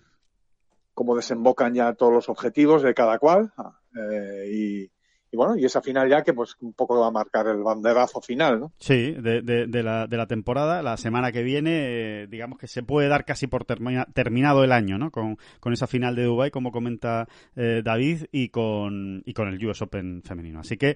cómo desembocan ya todos los objetivos de cada cual. Eh, y, y bueno, y esa final ya que pues un poco va a marcar el banderazo final, ¿no? Sí, de, de, de, la, de la temporada, la semana que viene, eh, digamos que se puede dar casi por termina, terminado el año, ¿no? Con, con, esa final de Dubai, como comenta eh, David, y con, y con el US Open femenino. Así que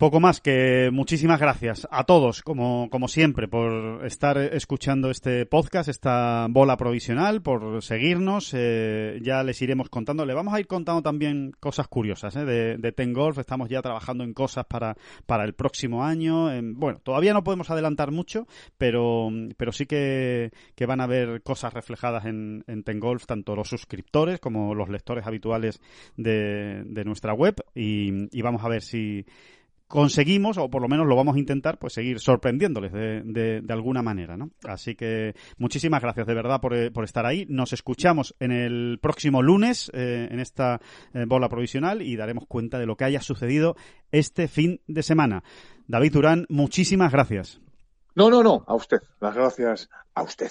poco más que muchísimas gracias a todos, como, como siempre, por estar escuchando este podcast, esta bola provisional, por seguirnos. Eh, ya les iremos contando. Le vamos a ir contando también cosas curiosas ¿eh? de, de Ten Golf. Estamos ya trabajando en cosas para, para el próximo año. En, bueno, todavía no podemos adelantar mucho, pero, pero sí que, que van a haber cosas reflejadas en, en Ten Golf, tanto los suscriptores como los lectores habituales de, de nuestra web. Y, y vamos a ver si conseguimos, o por lo menos lo vamos a intentar, pues seguir sorprendiéndoles de, de, alguna manera, ¿no? Así que muchísimas gracias de verdad por, por estar ahí. Nos escuchamos en el próximo lunes eh, en esta eh, bola provisional y daremos cuenta de lo que haya sucedido este fin de semana. David Durán, muchísimas gracias. No, no, no, a usted. Las gracias a usted.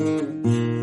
Thank you.